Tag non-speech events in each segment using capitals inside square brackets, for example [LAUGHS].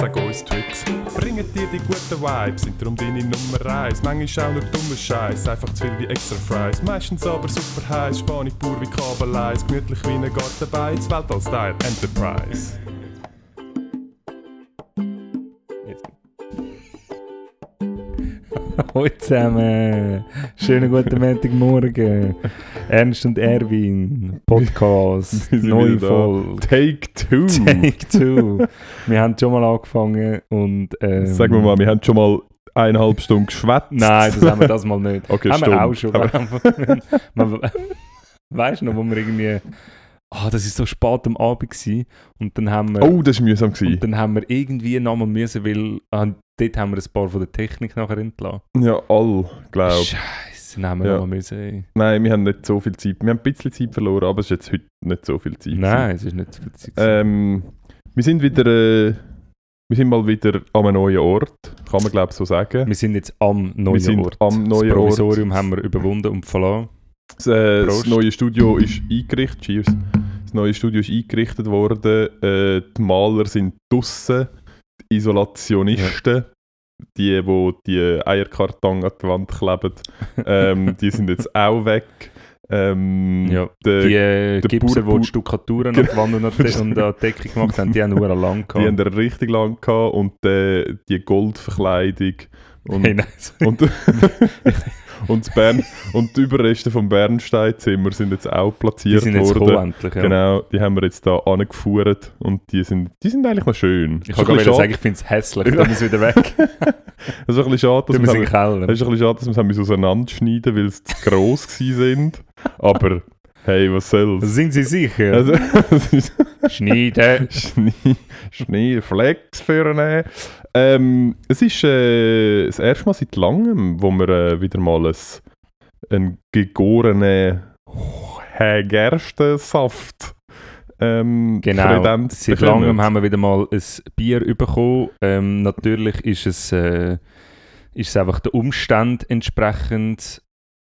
Sag uns Tricks, bringen dir die guten Vibes, sind darum deine Nummer 1. Manchmal auch nur dummer Scheiß, einfach zu viel wie extra Fries. Meistens aber super heiß, Spanisch pur wie Kabeleis, gemütlich wie ein Gartenbein, das Weltall-Style Enterprise. Hallo zusammen, schönen guten Montagmorgen. Ernst und Erwin, Podcast, [LAUGHS] neue. Folge. Take two! Take two. Wir haben schon mal angefangen und. Ähm, Sagen wir mal, wir haben schon mal eineinhalb Stunden geschwätzt. Nein, das haben wir [LAUGHS] das mal nicht. Okay, haben stimmt. wir auch schon. [LAUGHS] Weißt du noch, wo wir irgendwie. Ah, das ist so spät am Abend gewesen, und dann haben wir. Oh, das war mühsam. Gewesen. Und dann haben wir irgendwie nochmal müssen, weil dort haben wir ein paar von der Technik nachher entlassen. Ja, all, glaube Scheiße, dann haben wir Ja. müssen. Nein, wir haben nicht so viel Zeit. Wir haben ein bisschen Zeit verloren, aber es ist jetzt heute nicht so viel Zeit. Nein, es ist nicht so viel Zeit. Ähm, wir sind wieder... Äh, wir sind mal wieder an einem neuen Ort, kann man glaube ich so sagen. wir sind jetzt am neuen wir sind Ort. am neuen das Provisorium Ort. haben wir überwunden und verloren. Das, äh, das neue Studio ist eingerichtet. Cheers. Das neue Studio ist eingerichtet worden. Äh, die Maler sind draussen. Die Isolationisten, die, wo die Eierkarton an die Wand kleben, [LAUGHS] ähm, die sind jetzt auch weg. Ähm, Ja, der- die äh, Gipser, die die Stuckaturen an die Wand und an die, und an die Decke gemacht haben, die haben nur lang [LAUGHS] die haben gehabt. richtig lang gehabt und äh, die Goldverkleidung und, Hey, nein, und, [LAUGHS] und, das Bern, und die Überreste vom Bernsteinzimmer sind jetzt auch die platziert sind jetzt worden. endlich. Ja. Genau, die haben wir jetzt da angeführt und die sind, die sind eigentlich noch schön. Ich kann bisschen sagen, ich finde es hässlich, dann ist es wieder weg. [LAUGHS] es ist ein bisschen schade, dass wir es auseinanderschneiden weil sie zu gross gewesen sind. Aber hey, was soll's? Sind Sie sicher? Also, [LAUGHS] Schneiden. Schnee, Schneeflex für einen. Ähm, es ist äh, das erste Mal seit langem, wo wir äh, wieder mal ein, einen gegorenen Gerstensaft ähm, Genau, seit bekommen. langem haben wir wieder mal ein Bier bekommen. Ähm, natürlich ist es, äh, ist es einfach der Umstand entsprechend,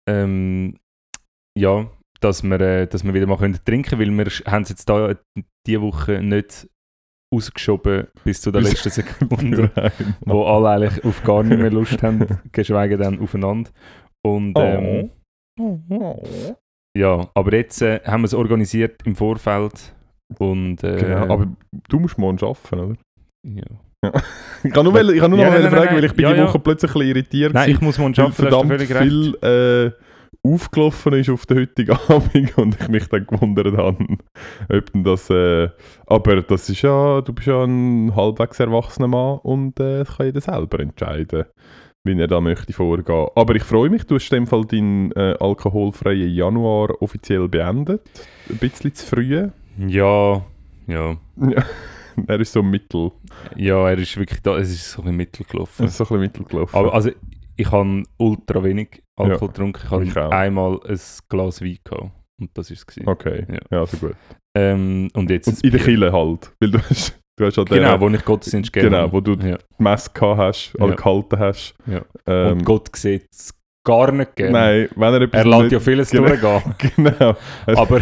ähm, ja, dass wir, äh, dass wir wieder mal können trinken können, weil wir haben es jetzt da diese Woche nicht ausgeschoben bis zu der letzten Sekunde, [LAUGHS] wo alle eigentlich auf gar nicht mehr Lust haben, geschweige denn aufeinander. Und ähm, ja, aber jetzt äh, haben wir es organisiert im Vorfeld und äh, Genau, aber du musst morgen arbeiten, oder? ja. [LAUGHS] Ich kann nur, weil- ich kann nur Ja, noch nein, mal nein, fragen, nein, weil ich bin ja, die. Woche plötzlich ein bisschen irritiert Nein, ich muss morgen arbeiten, verdammt viel äh, aufgelaufen ist auf den heutigen [LAUGHS] Abend und ich mich dann gewundert habe, ob denn das... Äh, aber das ist ja... Du bist ja ein halbwegs erwachsener Mann und äh, kann jeder selber entscheiden, wie er da möchte vorgehen. Aber ich freue mich, du hast in dem Fall deinen äh, alkoholfreien Januar offiziell beendet. Ein bisschen zu früh. Ja, ja. Ja, [LAUGHS] er ist so mittel. Ja, er ist wirklich da, es ist so ein Mittel Er gelaufen. ist so ein bisschen mittel gelaufen. Aber also, ich habe ultra wenig Alkohol getrunken. Ich ich habe einmal ein Glas Wein gehabt. Und das war es. okay, Ja. ja, also gut. Ähm, und jetzt Und in der. Kille halt. Weil du hast, du hast ja Genau, wo ich Gottesdienst gegeben Genau, wo du ja. die Messe gehabt hast, alle Ja. gehalten hast. Ja. Ähm, Und Gott sieht es gar nicht gerne. Nein, wenn er etwas Er lässt ja vieles genau. durchgehen. [LAUGHS] Genau. Aber,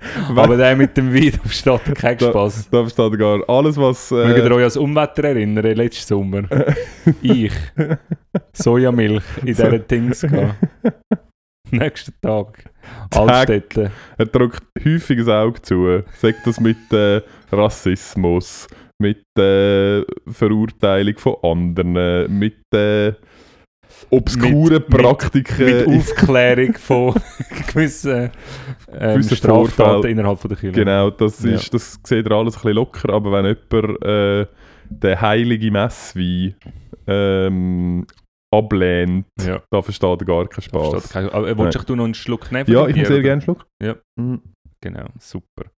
[LAUGHS] aber der mit dem Wein, [LAUGHS] da versteht kein Da- Spaß. Da versteht gar alles, was... Mögt ihr Äh, euch an das Unwetter erinnern, letzten Sommer? [LAUGHS] ich. Sojamilch in So. diesen Dings gehabt. Nächsten Tag. Altstädte. er drückt häufig das Auge zu. Sagt das mit äh, Rassismus, mit äh, Verurteilung von anderen, mit... Äh, obskuren mit- Praktiken. mit Aufklärung [LAUGHS] von gewissen ähm, Gewissen Straftaten innerhalb von der Kirche. Genau, das, Ja. ist, das sieht ihr alles ein bisschen locker, aber wenn jemand äh, den heiligen Messwein ähm, ablehnt, Ja. da versteht er gar keinen Spaß. kein- Aber, äh, willst du noch einen Schluck nehmen? Ja, ich muss sehr gerne einen Schluck. Ja. Mhm. Genau, super.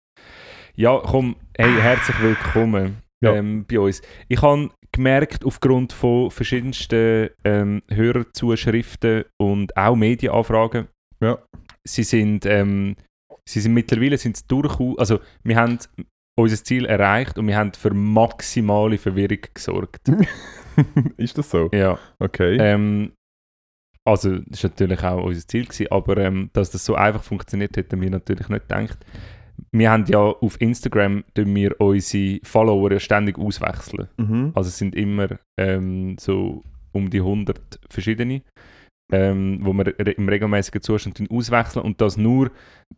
Ja, komm, hey, herzlich willkommen Ja. ähm, bei uns. Ich habe gemerkt, aufgrund von verschiedensten ähm, Hörerzuschriften und auch Medienanfragen, Ja. sie sind, ähm, sie sind mittlerweile durchaus, also wir haben unser Ziel erreicht und wir haben für maximale Verwirrung gesorgt. [LAUGHS] ist das so? ja. Okay. Ähm, also, das war natürlich auch unser Ziel, gewesen, aber ähm, dass das so einfach funktioniert, hätten wir natürlich nicht gedacht. Wir haben ja auf Instagram tun wir unsere Follower ja ständig auswechseln. Mhm. Also es sind immer ähm, so um die 100 verschiedene, ähm, wo wir im regelmäßigen Zustand auswechseln und das nur,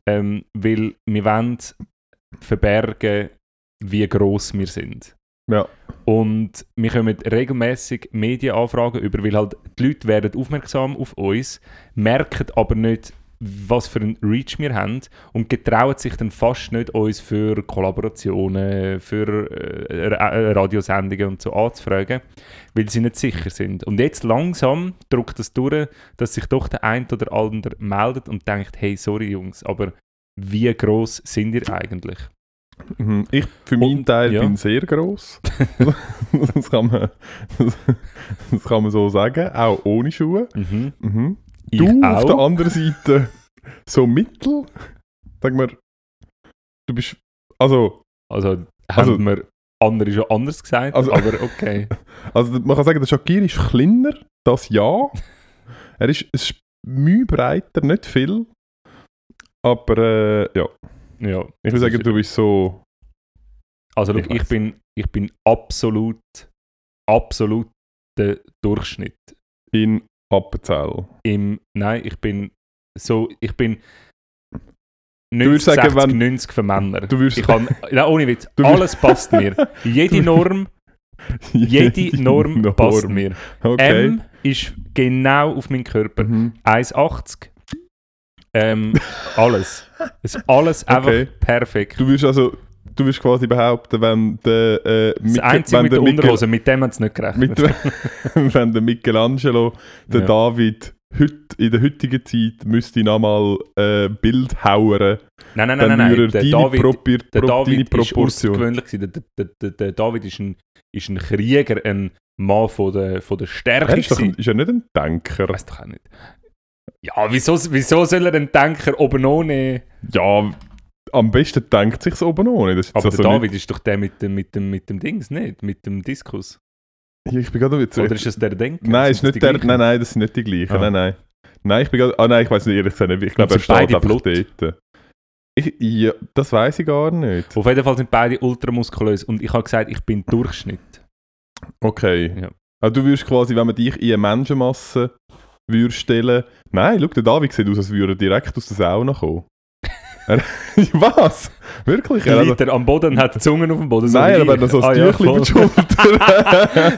ähm, weil wir wollen verbergen, wie groß wir sind. Ja. Und wir kommen regelmäßig Medienanfragen über, weil halt die Leute werden aufmerksam auf uns, merken aber nicht, was für einen Reach wir haben und getrauen sich dann fast nicht, uns für Kollaborationen, für äh, äh, Radiosendungen und so anzufragen, weil sie nicht sicher sind. Und jetzt langsam drückt es durch, dass sich doch der ein oder andere meldet und denkt, hey, sorry Jungs, aber wie groß sind ihr eigentlich? Mhm. Ich für meinen Und- Teil ja. bin sehr gross. [LAUGHS] das, kann man, das kann man so sagen, auch ohne Schuhe. Mhm. Mhm. Ich Du auf der auch. anderen Seite so mittel. Sag mal, du bist. Also, Also, Also- haben wir andere schon anders gesagt, Also- aber okay. [LAUGHS] also man kann sagen, der Shakir ist kleiner, das ja. Er ist, es ist Mühe breiter, nicht viel. Aber äh, ja, Ja, ich würde sagen, du bist so. Also Ich ich, ich, bin, ich bin absolut, absolut der Durchschnitt. in Appenzell. Im, nein, ich bin so, ich bin würdest 90, sagen, 60, wenn- 90 für Männer. Du würdest- ich kann, [LAUGHS] nein, ohne Witz, alles passt mir. [LAUGHS] [LAUGHS] Jede Norm, jede Norm, passt mir. Okay. M ist genau auf meinen Körper. Mhm. 1,80. Ähm, alles. Es ist alles einfach Okay. perfekt. Du würdest also, du würdest quasi behaupten, wenn der, äh, das Miche- Einzige wenn mit der der Michel- Unterhose, mit dem hat es nicht gerechnet. mit, [LAUGHS] wenn der Michelangelo, der Ja. David, heut, in der heutigen Zeit müsste nochmal äh, Bild hauen, nein, nein, nein, dann nein, nein. er Der David, Propi der David deine ist außergewöhnlich. Der, der, der, der David ist ein, ist ein Krieger, ein Mann von der, von der Stärke. Er ist, doch, ist er nicht ein Denker? Weiß doch auch nicht. Ja, wieso, wieso soll er einen Denker oben ohne? Ja, am besten denkt sich oben ohne. Das ist Aber jetzt der also David ist doch der mit dem, mit dem, mit dem Dings, nicht? Mit dem Diskus. nicht, ich bin gerade jetzt, Oder ist es der Denker? Nein, ist das nicht der, gleichen? nein, nein, das sind nicht die gleichen. Ah. Nein, nein. Nein, ich bin gerade, ah nein, ich weiß nicht, ehrlich gesagt nicht. Ich glaube, er steht einfach blut? dort. Ich, ja, das weiß ich gar nicht. Auf jeden Fall sind beide ultramuskulös und ich habe gesagt, ich bin Durchschnitt. Okay. Ja. Also du würdest quasi, wenn man dich in eine Menschenmasse würde stellen... Nein, schau, der David sieht aus, als würde er direkt aus der Sauna kommen. [LAUGHS] Was? Wirklich? Er hat- Liegt er am Boden hat die Zungen auf dem Boden. so Nein, aber dann so Ah, ein ja, Tüchlein über die. Schulter.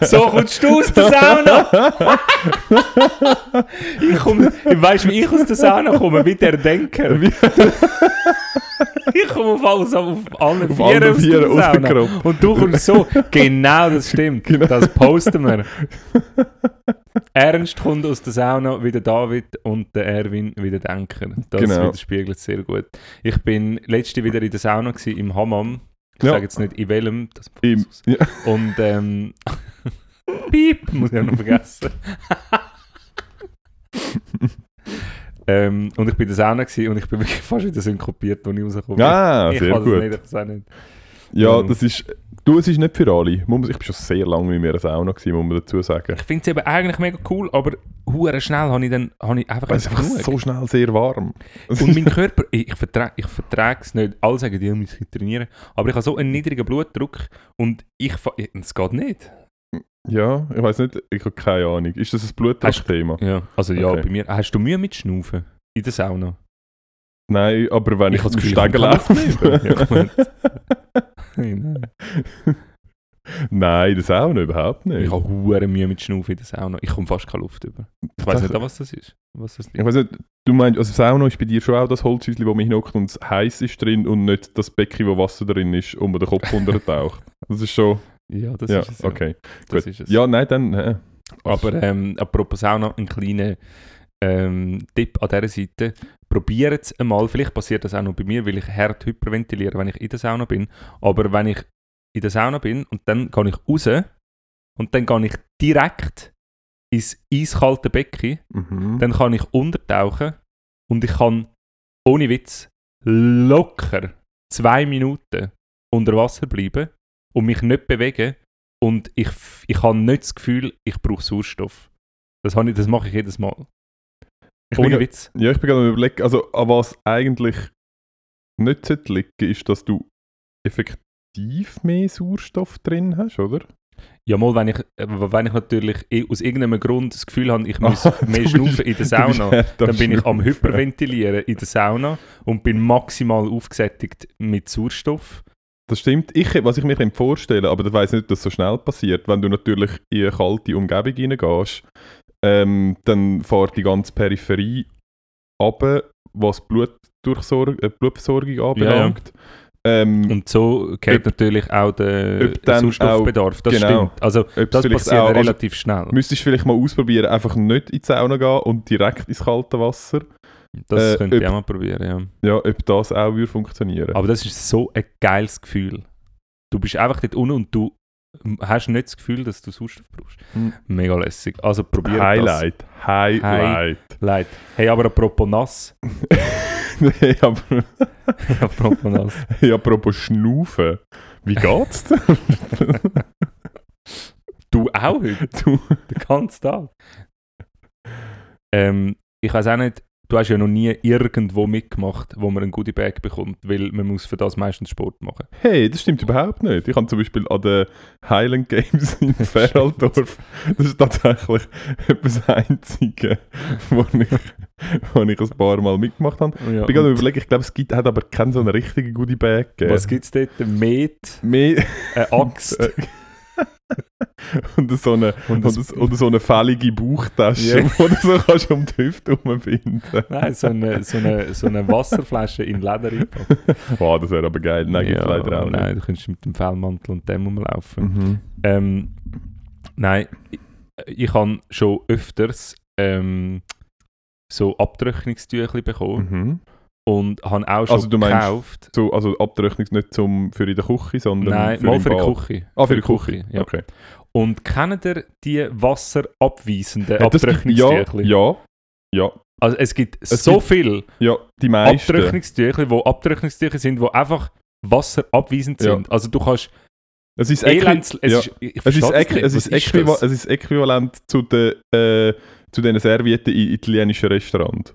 [LAUGHS] So kommst du aus der Sauna! [LAUGHS] Ich komme, weißt du, wie ich aus der Sauna komme? Wie der Denker. Ich komme auf alles auf allen Auf allen aus der Sauna. Und du kommst so. Genau, das stimmt. Genau. Das posten wir. Ernst kommt aus der Sauna wie der David und der Erwin wie der Denker. Das Genau. widerspiegelt sehr gut. Ich bin letzte wieder in der Sauna gewesen, im Hammam. Ich Ja. sage jetzt nicht in welchem. Das Im, ja. und ähm. [LAUGHS] Piep, muss ich auch noch vergessen. [LAUGHS] ähm, und ich bin in der Sauna gewesen und ich bin wirklich fast wieder synkopiert, als ich rauskomme. Ah, ich sehr gut. Nicht, auch nicht. Ja, Ähm. das ist... Du, es ist nicht für alle. Ich bin schon sehr lange nicht mehr in einer Sauna gewesen, muss man dazu sagen. Ich finde es eben eigentlich mega cool, aber hure schnell habe ich dann habe ich einfach es ist einfach so schnell sehr warm. Und mein Körper, ich, vertrage ich vertrage es nicht. Alle sagen, die müssen trainieren. Aber ich habe so einen niedrigen Blutdruck und ich, es geht nicht. Ja, ich weiß nicht, ich habe keine Ahnung. Ist das ein Blutdruckthema? Ja, also ja, Okay. bei mir. Hast du Mühe mit Schnaufen in der Sauna? Nein, aber wenn ich, Stegen ich komme laufe... [LAUGHS] [LAUGHS] nein. Nein, das auch nicht, überhaupt nicht. Ich habe hure Mühe mit Schnaufen in der Sauna. Ich komme fast keine Luft über. Ich weiß nicht, was das ist. Was das Ich weiß nicht, du meinst, also Sauna ist bei dir schon auch das Holzhäuschen, wo man hinockt und es heiß ist drin und nicht das Becken, wo Wasser drin ist und man den Kopf untertaucht. Das ist schon... ja, das ja, ist es. Ja. okay. Das gut. ist es. Ja, nein, dann... Äh, Aber ähm, apropos Sauna, ein kleiner ähm, Tipp an dieser Seite. Probiert es einmal, vielleicht passiert das auch noch bei mir, weil ich hart hyperventiliere, wenn ich in der Sauna bin. Aber wenn ich in der Sauna bin und dann gehe ich raus und dann gehe ich direkt ins eiskalte Becken, mhm. dann kann ich untertauchen und ich kann ohne Witz locker zwei Minuten unter Wasser bleiben und mich nicht bewegen und ich, ich habe nicht das Gefühl, ich brauche Sauerstoff. Das, habe ich, das mache ich jedes Mal. Ich bin Ohne gra- Witz. Ja, ich bin gerade überlegen, also an was eigentlich nicht liegen, ist, dass du effektiv mehr Sauerstoff drin hast, oder? Ja, mal, wenn ich, äh, wenn ich natürlich aus irgendeinem Grund das Gefühl habe, ich [LAUGHS] muss Ah, mehr schnaufen in der [LAUGHS] Sauna, dann bin ich am. Hyperventilieren in der Sauna und bin maximal aufgesättigt mit Sauerstoff. Das stimmt. Ich, was ich mir vorstellen aber ich weiß nicht, dass das so schnell passiert, wenn du natürlich in eine kalte Umgebung reingehst, ähm, dann fährt die ganze Peripherie runter, was Blutdurchsor äh, Blutversorgung anbelangt. Ähm, Und so geht Ob- natürlich auch der Sauerstoffbedarf. Das genau. stimmt. Also es das passiert auch- also, relativ schnell. Müsstest du vielleicht mal ausprobieren, einfach nicht in die Sauna gehen und direkt ins kalte Wasser. Das äh, könnte ich ob- auch mal probieren, ja. Ja, ob das auch würde funktionieren. Aber das ist so ein geiles Gefühl. Du bist einfach dort unten und du hast nicht das Gefühl, dass du Sauerstoff brauchst. Hm. Mega lässig. Also probier Highlight. Highlight. das. Leid. Hey, aber apropos nass. [LAUGHS] nee, aber [LAUGHS] apropos nass. hey, apropos Schnaufen. Wie geht's dir? [LAUGHS] Du auch heute? du, Den ganzen Tag? Ähm, ich weiß auch nicht, du hast ja noch nie irgendwo mitgemacht, wo man einen Goodie Bag bekommt, weil man muss für das meistens Sport machen. hey, das stimmt überhaupt nicht. Ich habe zum Beispiel an den Highland Games in [LAUGHS] Feraldorf, das ist tatsächlich etwas Einzige, wo ich, wo ich ein paar Mal mitgemacht habe. Ja, Ich bin gerade und überlegen, ich glaube, es gibt, hat aber keinen so einen richtigen Goodie Bag gegeben. was gibt es dort? Met, Mehr eine Axt Äh, und so eine, und oder, ein, so- eine fällige Bauchtasche, Ja. wo du so kannst um die Hüfte herumbinden. Nein, so eine, so, eine, so eine Wasserflasche in Leder. Wow, das wäre aber geil. Nein, gibt's leider auch Nein, du könntest mit dem Fellmantel und dem rumlaufen. nicht. Mhm. Ähm, nein, ich, ich habe schon öfters ähm, so Abtrocknungstücher bekommen Mhm. Und habe auch schon Also du meinst- gekauft. So, also Abtrocknung nicht zum, für in der Küche, sondern Nein, für mal für die. Küche. Ah, für die Küche. ja. Okay. Und kennt ihr die wasserabweisenden Ja, gibt- ja, ja, Also es gibt Es so gibt viele ja, die meisten. Abtrocknungstücher, die sind, die einfach wasserabweisend Ja. sind. Also du kannst Es ist, Elends... Es ja. ist, es ist, es, ist äquiva das? es ist äquivalent zu den äh, zu den Servietten in italienischen Restaurants.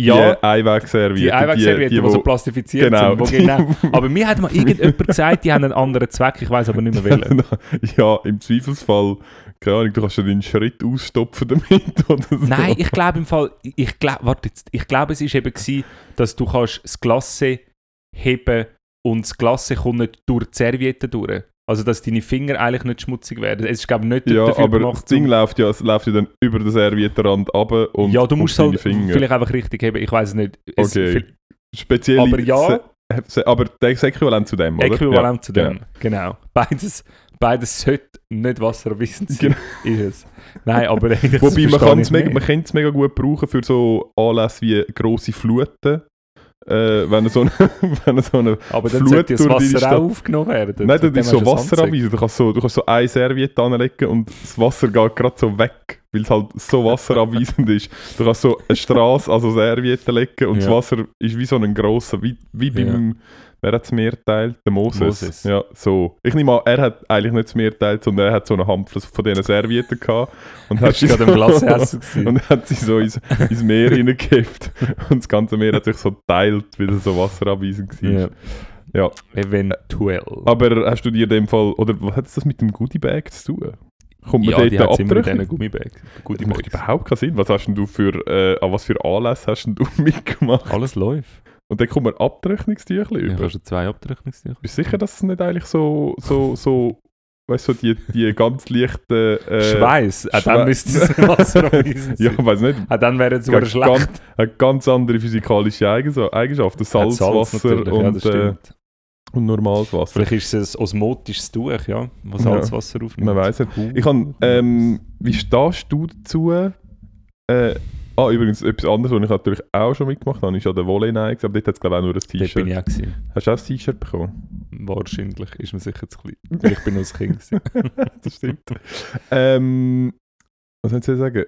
Ja, die Einwegservietten. die Einwegservietten, die, wo- so plastifiziert genau, sind. Wo die- genau. [LAUGHS] Aber mir hat mal irgendjemand gesagt, die haben einen anderen Zweck, ich weiß aber nicht mehr welchen. [LAUGHS] ja, im Zweifelsfall, keine Ahnung, du kannst ja deinen Schritt ausstopfen damit [LAUGHS] oder so. Nein, ich glaube im Fall, ich glaube, warte jetzt, ich glaube es ist eben gewesen, dass du kannst das Glasse heben und das Glasse kommt nicht durch die Serviette durch. Also dass deine Finger eigentlich nicht schmutzig werden. Es ist glaube ich nicht Ja, dafür aber gemacht, das Ding um- läuft ja, es läuft ja dann über den Serviettenrand runter und ja, du musst auf halt Finger. vielleicht einfach richtig heben, ich weiß es nicht. Es, Okay. Speziell Aber ja. aber der ist äquivalent zu dem, oder? Äquivalent ja, zu dem. Genau. Beides, beides sollte nicht wasserabweisend sein, [LAUGHS] ist es. Nein, aber [LAUGHS] Genau. Wobei man, mega, kann es mega gut brauchen für so Anlässe wie grosse Fluten. Äh, wenn er so eine, [LAUGHS] wenn so eine Aber dann Flut das durch deine Wasser Stadt- auch aufgenommen werden. Nein, das ist so hast du kannst so, du kannst so eine Serviette anlegen und das Wasser geht gerade so weg, weil es halt so wasserabweisend ist. Du kannst so eine Straße, also Serviette legen und das Ja. Wasser ist wie so ein grosser, wie, wie beim, wer hat das Meer geteilt? Der Moses. Moses. Ja, so. Ich nehme an, er hat eigentlich nicht das Meer geteilt, sondern er hat so eine Hampfel von diesen Servietten gehabt und hat Glasessen. [LAUGHS] gewesen. und hat sie so ins, ins Meer hineingekippt und das ganze Meer hat sich so geteilt, weil es so wasserabweisend war. Ja. Ja. Eventuell. Aber hast du dir in dem Fall, oder was hat das mit dem Goodie Bag zu tun? Kommt man ja, dort die hat abdrücken? diesen Gummibags. Das macht überhaupt keinen Sinn. Was hast denn du für, äh, an was für Anlässe hast denn du [LAUGHS] mitgemacht? Alles läuft. Und dann kommt man Abtrocknungstücher Ich über. habe schon zwei Abtrocknungstücher. Bist du sicher, dass es nicht eigentlich so, so, so weißt du, so die, die ganz leichten... Äh, Schweiß, Schwe- dann müsste es [LAUGHS] Wasser. [LAUGHS] Ja, ich weiß nicht. Auch dann wäre es sogar schlecht. ganz, hat ganz andere physikalische Eigens- Eigenschaften. Hat Salzwasser ja, und, das äh, und normales Wasser. Vielleicht ist es ein osmotisches Tuch, ja, Ja. Salzwasser aufnimmt. Man weiß nicht. Ich kann, ähm, wie stehst du dazu? Äh, ah, übrigens, etwas anderes, was ich natürlich auch schon mitgemacht habe, ist an der Volley Night, aber dort hat es glaube ich auch nur ein Dort bin T-Shirt. ich auch gewesen. Hast du auch ein T-Shirt bekommen? Wahrscheinlich ist mir sicher zu klein. Ich bin noch ein Kind. gewesen. [LAUGHS] das stimmt. ähm, was soll ich sagen?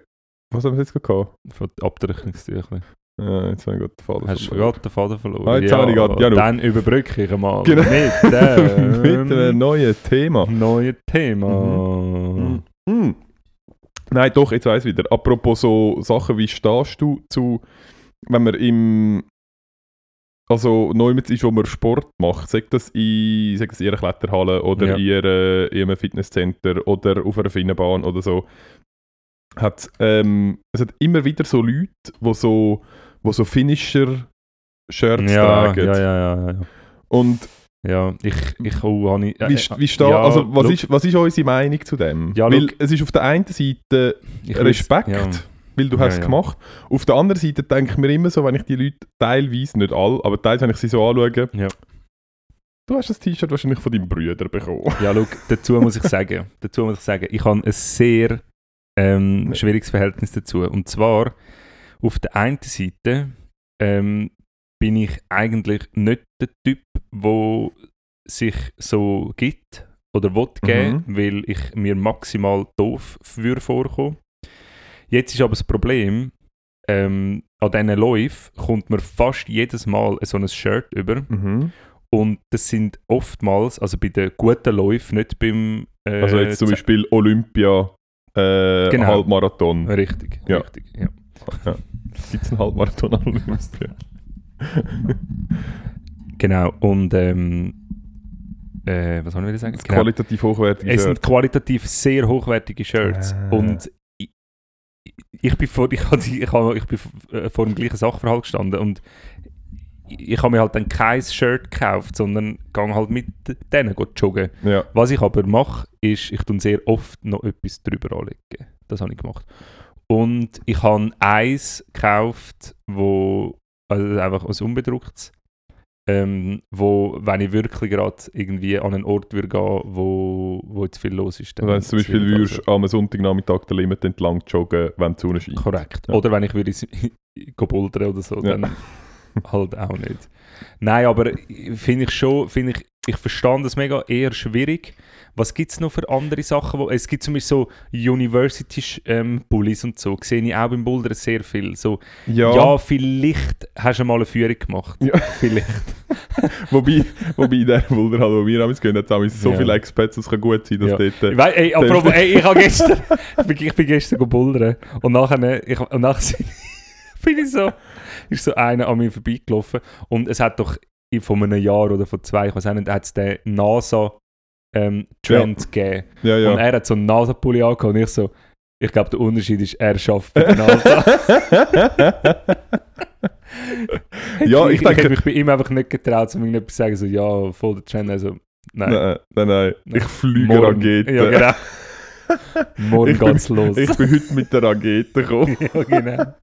Was haben wir jetzt gehabt? Von Abdeckungstüchern. Äh, jetzt habe ich gerade den Faden Hast du verloren. gerade den Faden verloren? Ah, jetzt habe ich gerade- ja, dann überbrücke ich mal Genau. mit [LAUGHS] dem Mit einem neuen Thema. neuen Thema. Mhm. Hm. Nein, doch, jetzt weiß ich wieder. Apropos so Sachen, wie stehst du zu, wenn man im. Also, neu ist, wo man Sport macht, sagt das in, sagt das in ihrer Kletterhalle oder Ja. in, ihrer, in einem Fitnesscenter oder auf einer Finnenbahn oder so. Hat, ähm, es hat immer wieder so Leute, die so, wo so Finisher-Shirts Ja, tragen. ja, ja, ja, ja. Und Ja, ich, ich auch, habe ich, äh, wie, äh, wie steht, ja, also, was, look, ist, was ist unsere Meinung zu dem? Ja, Weil look. es ist auf der einen Seite Respekt, Ja. weil du Ja, hast es gemacht. Auf der anderen Seite denke ich mir immer so, wenn ich die Leute teilweise, nicht alle, aber teilweise, wenn ich sie so anschaue, Ja. du hast das T-Shirt wahrscheinlich von deinem Bruder bekommen. Ja, schau, dazu muss ich sagen, [LAUGHS] dazu muss ich sagen, ich habe ein sehr ähm, schwieriges Verhältnis dazu. Und zwar, auf der einen Seite ähm, bin ich eigentlich nicht der Typ, wo sich so gibt oder will geben, weil ich mir maximal doof für vorkomme. Jetzt ist aber das Problem, ähm, an diesen Läufen kommt mir fast jedes Mal so ein Shirt über. Mhm. Und das sind oftmals, also bei den guten Läufen, nicht beim. Äh, Also jetzt zum Beispiel Olympia, äh, Genau. Halbmarathon. Richtig, Ja. richtig. Ja. Gibt es einen Halbmarathon an Olympia? [LAUGHS] Genau. Und ähm, äh, was soll ich wieder sagen? Das Genau. qualitativ hochwertige Es Shirt. sind qualitativ sehr hochwertige Shirts. Ah. Und ich, ich bin vor, ich, hab die- ich, hab, ich bin äh, vor dem gleichen Sachverhalt gestanden und ich habe mir halt dann kein Shirt gekauft, sondern gehe halt mit denen go joggen. Ja. Was ich aber mache, ist, ich tue sehr oft noch etwas drüber anlegen. Das habe ich gemacht. Und ich habe eins gekauft, wo, also einfach aus unbedrucktes, ähm, wo, wenn ich wirklich gerade irgendwie an einen Ort würde gehen, wo, wo jetzt viel los ist. dann Also wenn du zum Beispiel würdest am Sonntagnachmittag den Limit entlang joggen, wenn die Sonne also- scheint. Korrekt. Ja. Oder wenn ich würde [LAUGHS] bouldern oder so, Ja. dann halt auch nicht. Nein, aber finde ich schon, finde ich, ich verstand das mega eher schwierig. Was gibt es noch für andere Sachen? Wo, es gibt zum Beispiel so University-Bullies und so, sehe ich auch beim Bouldern sehr viel. So, Ja, ja. vielleicht hast du mal eine Führung gemacht. Ja. [LAUGHS] Vielleicht. [LAUGHS] wobei, wobei in der Boulderhalle, wo wir damals gehen, hat es damals so Ja. viele Expats, es kann gut sein, dass Ja. dort... Äh, Ich wei- ey, [LAUGHS] apropos, ey, ich, habe gestern, ich, bin, ich bin gestern bouldern und nachher, ich, und nachher bin ich so, ist so einer an mir vorbeigelaufen und es hat doch von einem Jahr oder von zwei, ich weiß auch nicht, hat es den NASA-Trend gegeben. ja, Und ja. er hat so einen NASA-Pulli angehabt und ich so, ich glaube, der Unterschied ist, er schafft bei der [LAUGHS] NASA. [LAUGHS] Ja, ich ich, denke- ich habe mich bei ihm einfach nicht getraut, um irgendetwas zu sagen, so, ja, voll der Trend, also, nein. nein, nein, nein. Ich fliege Raketen. Ja, genau. [LAUGHS] Morgen Ich bin- geht's los. Ich bin heute mit der Rakete gekommen. [LAUGHS] ja, genau.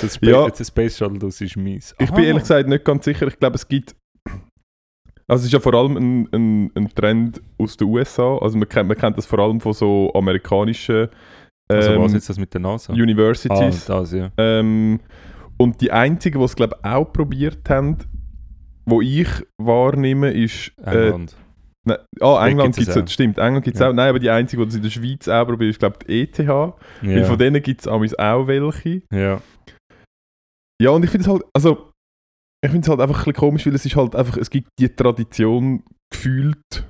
Das, Spa Ja. das Space Shuttle, das ist mies. Ich bin ehrlich gesagt nicht ganz sicher. Ich glaube, es gibt. Also es ist ja vor allem ein, ein, ein Trend aus den USA. Also man kennt, man kennt das vor allem von so amerikanischen Also ähm, was jetzt das mit der NASA? Ah, Universities. das, ja. Ähm, und die einzigen, die es glaube auch probiert haben, wo ich wahrnehme, ist äh, England. Nein, ah, England gibt es auch. stimmt, England gibt es Ja. auch. Nein, aber die einzige, die es in der Schweiz auch probiert, ist glaube ich die ETH. Weil ja. von denen gibt es auch welche. ja. Ja, und ich finde es halt, also, ich finde es halt einfach ein bisschen komisch, weil es ist halt einfach, es gibt die Tradition gefühlt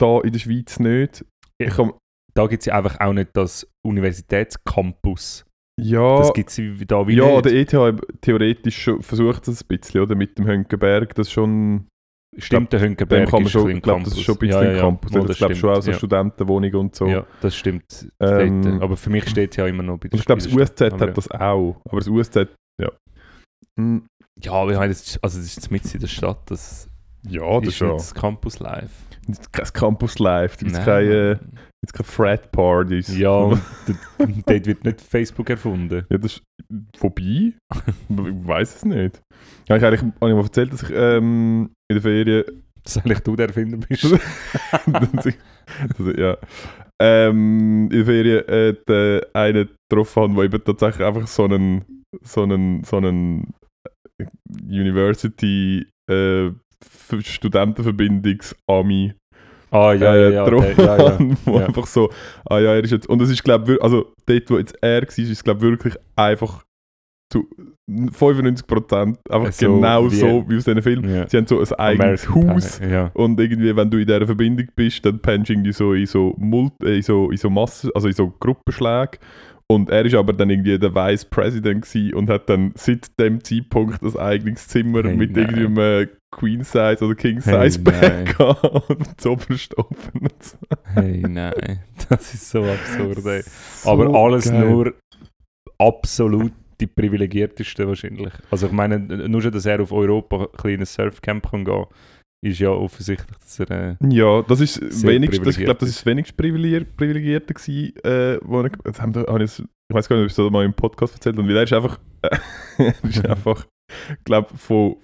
da in der Schweiz nicht. Ich kann, Da gibt es ja einfach auch nicht das Universitätscampus. ja, Das gibt es da wie ja, nicht. der ETH theoretisch schon, versucht es ein bisschen, oder? Mit dem Hönkenberg, das schon, Stimmt, der dem Hünkenberg kann man ist schon, ein ich glaube, das ist schon ein bisschen ja, ja, Campus. Mal, das glaube schon auch so ja. Studentenwohnung und so. Ja, das stimmt. Ähm, dort. Aber für mich steht es ja immer noch bei der Und ich glaube, das USZ hat Aber das auch. Aber das USZ, ja. Hm, Ja, aber ich meine, das ist, also das ist jetzt mit in der Stadt. Das Ja, das ist schon. das Campus Live. Kein Campus Live, gibt es Nein. keine, gibt's keine Frat Partys. Ja, dort wird nicht Facebook erfunden. Ja, das ist vorbei. ich weiß es nicht. Ja, ich eigentlich habe ich mal erzählt, dass ich ähm, in der Ferien. Dass eigentlich du der Erfinder bist. [LAUGHS] dass ich, dass ja. Ähm, in der Ferien äh, den einen getroffen habe, der eben tatsächlich einfach so einen, so einen, so einen äh, University äh, Studentenverbindungs-Ami Ah, ja, ja, äh, ja. getroffen der, ja, ja. [LAUGHS] wo Ja. einfach so, ah ja, er ist jetzt, und es ist glaube ich, also dort, wo jetzt er war, ist es glaube wirklich einfach zu 95% einfach So genau wie- so wie aus diesen Filmen. Ja. Sie haben so ein eigenes American Haus Ja. und irgendwie, wenn du in dieser Verbindung bist, dann pennst du so in so, äh, in so, in so Massen, also in so Gruppenschläge. Und er ist aber dann irgendwie der Vice President und hat dann seit dem Zeitpunkt ein eigenes Zimmer Hey, mit nein. irgendwie einem Queen Size oder King Size nein. Bett und so verstopfen und so. Hey, nein. Das ist so absurd, ey. So Aber alles geil. nur absolut die privilegiertesten wahrscheinlich. Also ich meine, nur schon, dass er auf Europa ein kleines Surfcamp kann gehen ist ja offensichtlich, dass er... Äh, Ja, das ist Sehr wenigst, das, ich privilegiert glaube, das ist das wenigst privilegier, privilegierte gewesen, äh, wo ich, das haben, habe ich, ich weiß gar nicht, ob ich es mal im Podcast erzählt habe, weil er ist einfach, äh, [LAUGHS] er ist [LAUGHS] einfach, ich glaube, von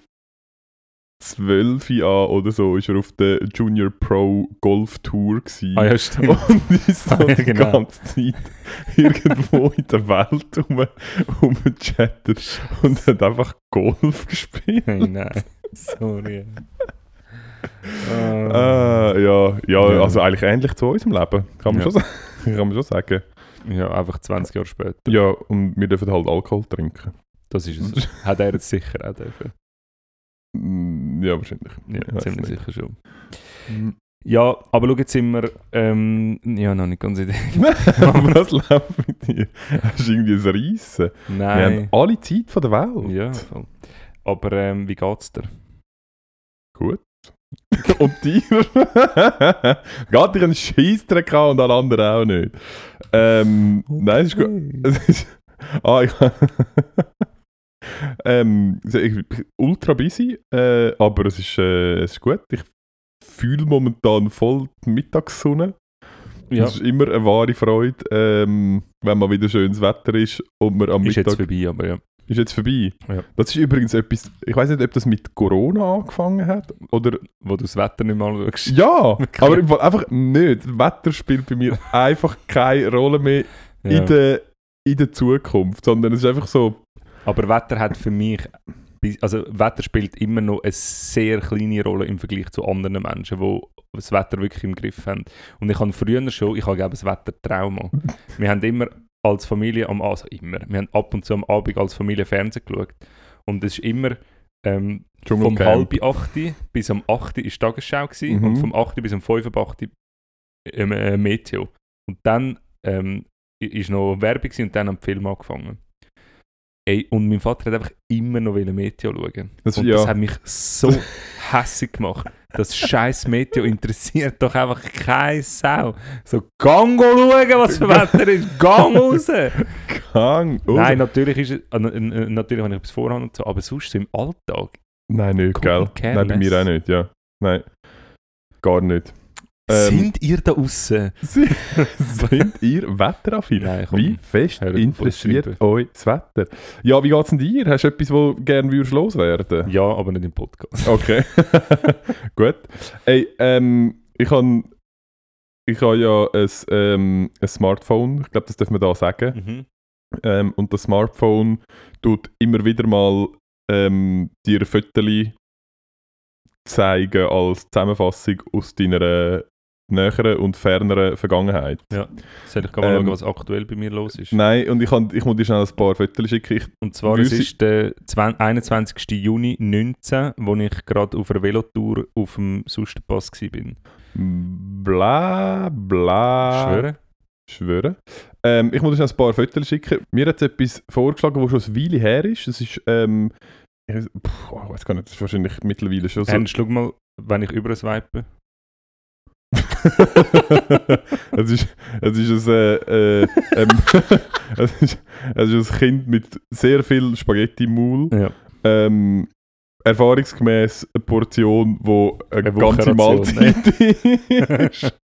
12 an oder so ist er auf der Junior Pro Golf Tour gewesen. ah ja, stimmt. [LAUGHS] Und ist so Ah, ja, die genau. ganze Zeit [LAUGHS] irgendwo in der Welt rum, rumgechattert und hat einfach Golf gespielt. hey, nein. Sorry. [LAUGHS] Ah, ja, ja, Ja. also eigentlich ähnlich zu unserem Leben, kann man, Ja. schon, sa- kann man schon sagen. Ja, einfach 20 Jahre später. Ja, und wir dürfen halt Alkohol trinken. Das ist es. Hat er jetzt sicher auch dürfen. Ja, wahrscheinlich. Ja, Ich ziemlich nicht. sicher schon. Mm. Ja, aber schau, jetzt sind wir... Ähm, ja, noch nicht ganz in [LAUGHS] Was läuft mit dir? Hast du irgendwie ein Reissen? Wir haben Nein. alle Zeit von der Welt. Ja, voll. Aber ähm, wie geht's dir? Gut. [LAUGHS] und dir? [LAUGHS] Geht dir einen Scheissdreck an und alle anderen auch nicht. Ähm, Nein, es ist gut. Ah, ich, ähm, ich bin ultra busy, äh, aber es ist, äh, es ist gut. Ich fühle momentan voll die Mittagssonne. Ja, Es ist immer eine wahre Freude, ähm, wenn mal wieder schönes Wetter ist und man am ist Mittag... jetzt vorbei, aber ja. ist jetzt vorbei. Ja. Das ist übrigens etwas, ich weiß nicht, ob das mit Corona angefangen hat oder... Wo du das Wetter nicht mal schaust. Ja, [LAUGHS] Wirklich? aber im Fall einfach nicht. Das Wetter spielt bei mir einfach keine Rolle mehr Ja. in, der, in der Zukunft, sondern es ist einfach so... Aber Wetter hat für mich, also Wetter spielt immer noch eine sehr kleine Rolle im Vergleich zu anderen Menschen, die das Wetter wirklich im Griff haben. Und ich habe früher schon, ich habe glaube das Wettertrauma. wir haben immer als Familie am also immer, wir haben ab und zu am Abend als Familie Fernsehen geschaut. Und es ist immer ähm, vom halb acht bis um 8 ist Tagesschau gewesen, Mhm. und vom 8 bis um 5 ab 8 ähm, äh, Meteo. Und dann ähm, ist noch Werbung und dann haben die Filme angefangen. Ey, und mein Vater hat einfach immer noch Meteo schauen. Das- und ja. das hat mich so [LAUGHS] hässig gemacht. Das scheiß Meteo interessiert doch einfach keine Sau. So, gang schauen, was für Wetter ist. Gang raus! [LAUGHS] Gang. Oh. Nein, natürlich ist äh, natürlich habe ich etwas vorhand und so, aber sonst so im Alltag. Nein, nicht, gell? Nein, bei mir auch nicht, ja. Nein, gar nicht. Ähm, Sind ihr da außen? [LAUGHS] sind ihr wetteraffin? Nein, komm. Wie fest Hör interessiert euch das Wetter? Ja, wie geht's denn dir? Hast du etwas, wo gerne würdest loswerden? Ja, aber nicht im Podcast. Okay. [LAUGHS] Gut. Ey, ähm, ich habe ich ha ja ein, ähm, ein Smartphone, ich glaube, das dürfen wir da sagen. Mhm. Ähm, und das Smartphone tut immer wieder mal ähm, dir Fotos zeigen als Zusammenfassung aus deiner näheren und ferneren Vergangenheit. Soll ich mal Ähm, schauen, was aktuell bei mir los ist? Nein, und ich, kann, ich muss dir schnell ein paar Fotos schicken. Ich, Und zwar, es ist der 20 21. Juni 19, wo ich gerade auf einer Velotour auf dem Sustenpass war. bla bla. Schwöre? Schwören. Ähm, ich muss dir schnell ein paar Fotos schicken. Mir hat es etwas vorgeschlagen, das schon eine Weile her ist. Das ist, ähm, ich weiß, pff, ich weiß gar nicht, das ist wahrscheinlich mittlerweile schon so. Ernst, schau mal, wenn ich über es ist, es ist ein, äh, äh, ähm, [LAUGHS] es ist, es ist ein Kind mit sehr viel Spaghetti im Maul. Ja. Ähm, erfahrungsgemäß eine Portion, wo eine, Eine ganze Mahlzeit [LAUGHS] ist.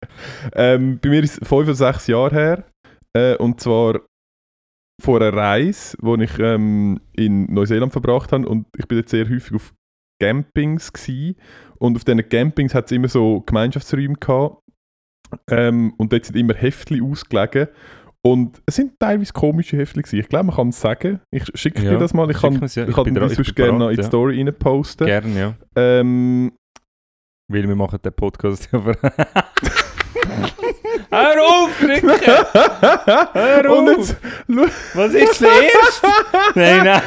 ähm, bei mir ist es fünf oder sechs Jahre her. Äh, und zwar vor einer Reise, die ich ähm, in Neuseeland verbracht habe. Und ich bin jetzt sehr häufig auf Campings gsi Und auf diesen Campings hat es immer so Gemeinschaftsräume gehabt. Ähm, und dort sind immer Heftli ausgelegen. Und es sind teilweise komische Heftli. Ich glaube, man kann es sagen. Ich schicke Ja, dir das mal. Ich kann, ja. ich kann das sonst gerne noch in die ja. Story rein posten. Gerne, ja. Ähm, Weil wir machen den Podcast [LAUGHS] ja. Hör auf, Ricky! Hör auf! jetzt, Was ist der Erste? nein, nein,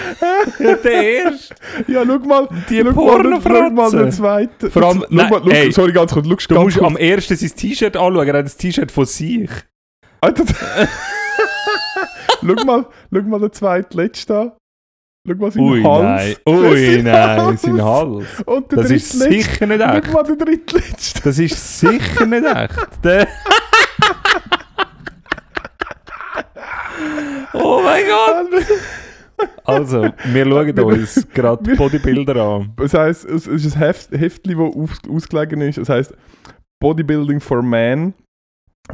der Erste. ja, schau mal, Die mal, schau mal Pornofratze. den zweiten. Vor allem- mal, nein, schau, ey. sorry, ganz kurz, schau Du ganz musst kurz. am ersten sein T-Shirt anschauen, er hat das T-Shirt von sich. Alter, schau [LAUGHS] mal, schau mal den zweiten letzten an. Schau mal seinen Ui, Hals. nein. Ui, nein, sein Hals. Und der Das ist sicher nicht Schau echt. mal den drittletzten. Das ist sicher nicht echt. Der oh mein Gott! Also, wir schauen uns gerade Bodybuilder an. Das heisst, es ist ein Heft, Heftli, das ausgelegen ist. Das heisst Bodybuilding for Man.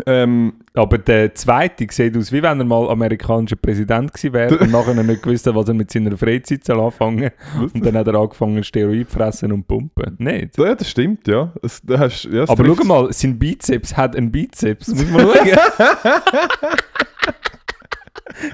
Ähm, Aber der zweite sieht aus, wie wenn er mal amerikanischer Präsident gewesen wäre und nachher nicht gewusst hat, was er mit seiner Freizeit soll anfangen was? [LAUGHS] Und dann hat er angefangen, Steroid fressen und pumpen. Nicht? ja, das stimmt, ja. Das, da hast, ja das Aber trifft's. schau mal, sein Bizeps hat einen Bizeps. Muss man [LAUGHS] schauen. [LAUGHS]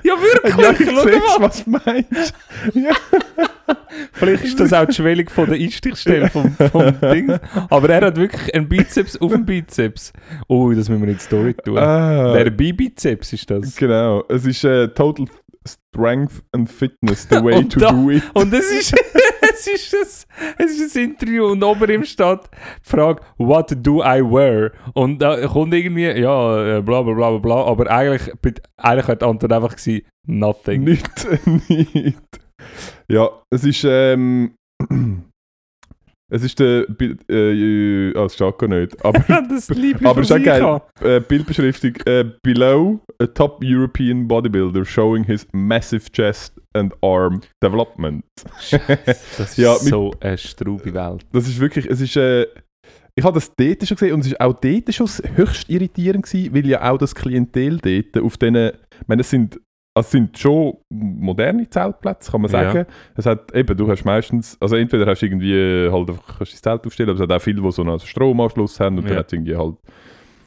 ja, wirklich. Ja, ich sehe, was du meinst. ja. [LAUGHS] Vielleicht ist das auch die Schwellung von der Einstichstelle vom, vom [LAUGHS] Ding. Aber er hat wirklich einen Bizeps auf dem Bizeps. Oh, das müssen wir in die Story tun. Ah, Der Bibizeps ist das. genau. Es ist äh, Total Strength and Fitness, the way to da- do it. Und es ist, [LAUGHS] es ist, ein, es ist ein Interview und oben im steht die Frage, what do I wear? Und da kommt irgendwie, ja, äh, bla bla bla bla, aber eigentlich, eigentlich hat die Antwort einfach gewesen, nothing. Nicht, [LAUGHS] nicht. Ja, es ist, ähm, [CLEARS THROAT] es ist der, Bi- äh, ah, es steht gar nicht, aber [LAUGHS] das liebe Aber ich ist auch geil. äh, Bildbeschriftung, äh, below a top European bodybuilder showing his massive chest and arm development. Das [LAUGHS] ist Ja, mit- so eine straube Welt. Das ist wirklich, es ist, äh, ich habe das dort schon gesehen und es ist auch dort schon höchst irritierend gewesen, weil ja auch das Klientel dort auf diesen, ich meine, es sind, es sind schon moderne Zeltplätze, kann man Ja. sagen. Es hat eben, du hast meistens, also entweder hast du irgendwie äh, halt einfach kannst du das Zelt aufstellen, aber es hat auch viele, die so einen Stromanschluss haben und dann Ja. hat es irgendwie halt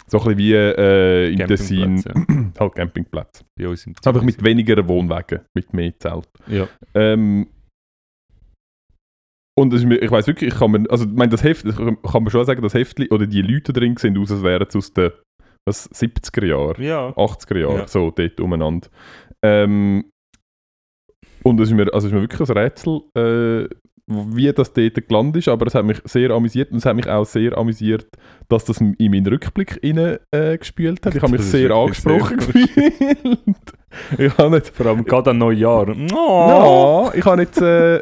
so ein bisschen wie äh, im Tessin Campingplätze. [CLEARS THROAT] halt Campingplätze. Bei uns im Einfach mit weniger Wohnwagen, mit mehr Zelt. Ja. Ähm, und es ist mir, ich weiß wirklich, ich kann mir, also ich meine, das Heft, kann man schon sagen, das Heftli oder die Leute drin sind aus, als wären es aus den was, 70er Jahren, Ja. 80er Jahren, Ja. so dort umeinander. Ähm, und es ist mir, also ist mir wirklich ein Rätsel, äh, wie das dort gelandet ist, aber es hat mich sehr amüsiert und es hat mich auch sehr amüsiert, dass das in meinen Rückblick rein, äh, gespielt hat. Ich habe mich sehr angesprochen sehr gefühlt. [LAUGHS] ich habe nicht Vor allem gerade an Neujahr. Oh. ja, ich habe jetzt. Äh,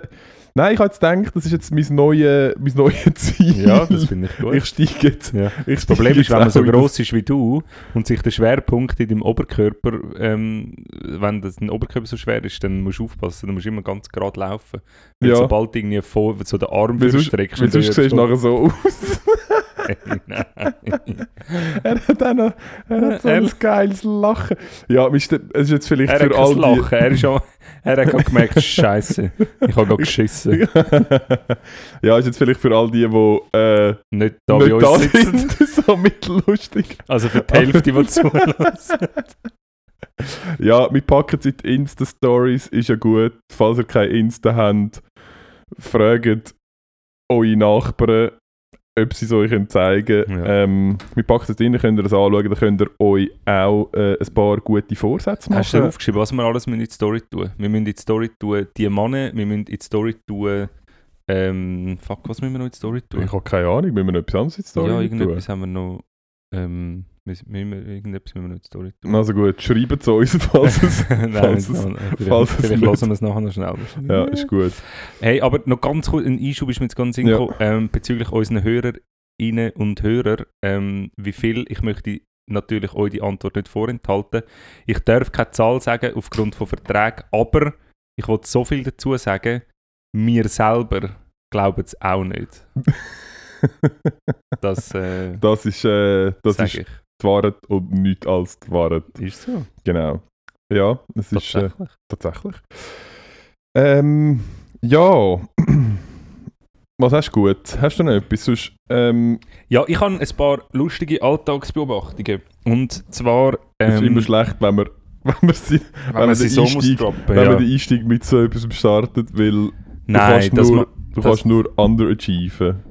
nein, ich habe jetzt gedacht, das ist jetzt mein neues mein neue [LAUGHS] Ziel. Ja, das finde ich gut. ich steige jetzt. Ja. Ich Das Problem ist, wenn man so groß ist wie du und sich der Schwerpunkt in deinem Oberkörper, ähm, wenn das dein Oberkörper so schwer ist, dann musst du aufpassen, dann musst du immer ganz gerade laufen. Weil Ja. sobald du irgendwie vor, so den Arm Weil sonst, durchstreckst weil sonst siehst du nachher so aus. Nein. er hat auch noch er hat so Er- ein geiles Lachen. Ja, es ist jetzt vielleicht Er hat für all kein Lachen, er, ist auch, er hat gerade gemerkt, Scheiße, ich habe gerade geschissen. die. [LAUGHS] ja, ist jetzt vielleicht für all die, die äh, Nicht da bei nicht da uns sitzen. [LAUGHS] so mittellustig. Also für die Hälfte, die zuhören. Ja, wir packen es in die Insta-Stories, ist ja gut. Falls ihr kein Insta habt, fragt eure Nachbarn, ob sie es euch zeigen können. Ja. Ähm, wir packen es rein, könnt ihr das anschauen, dann könnt ihr euch auch äh, ein paar gute Vorsätze Hast du machen. aufgeschrieben, was wir alles müssen in die Story tun Wir müssen in die Story tun, die Männer, wir müssen in die Story tun, ähm, fuck, was müssen wir noch in die Story tun? Ich habe keine Ahnung, müssen wir noch etwas anderes in die Story ja, tun? irgendetwas haben wir noch, ähm, müssen müssen wir, irgendetwas müssen wir die Story tun. Also gut, schreibt es uns, falls [LAUGHS] es... Nein, falls nicht es- noch. vielleicht, falls es vielleicht nicht- hören wir es nachher noch schnell. ja, ist gut. Hey, aber noch ganz kurz, ein Einschub ist mir jetzt ganz in Ja. gekommen, ähm, bezüglich unseren Hörerinnen und Hörer, ähm, wie viel, ich möchte natürlich euch die Antwort nicht vorenthalten. Ich darf keine Zahl sagen aufgrund von Verträgen, aber ich wollte so viel dazu sagen, wir selber glauben es auch nicht. [LAUGHS] Das, äh, Das ist, äh, das ist ich. Die Wahrheit und nichts als die Wahrheit. Ist so. Genau. Ja, es ist äh, Tatsächlich. tatsächlich. Ähm, ja. [CLEARS THROAT] Was hast du gut? Hast du noch etwas? Sonst, ähm, Ja, ich habe ein paar lustige Alltagsbeobachtungen. Und zwar, es ist ähm, immer schlecht, wenn man, [LAUGHS] wenn man, sie, wenn man man sie den so Einstieg- droppen. wenn Ja. man den Einstieg mit so etwas startet, weil du Nein, kannst das nur, ma- du kannst nur underachieven.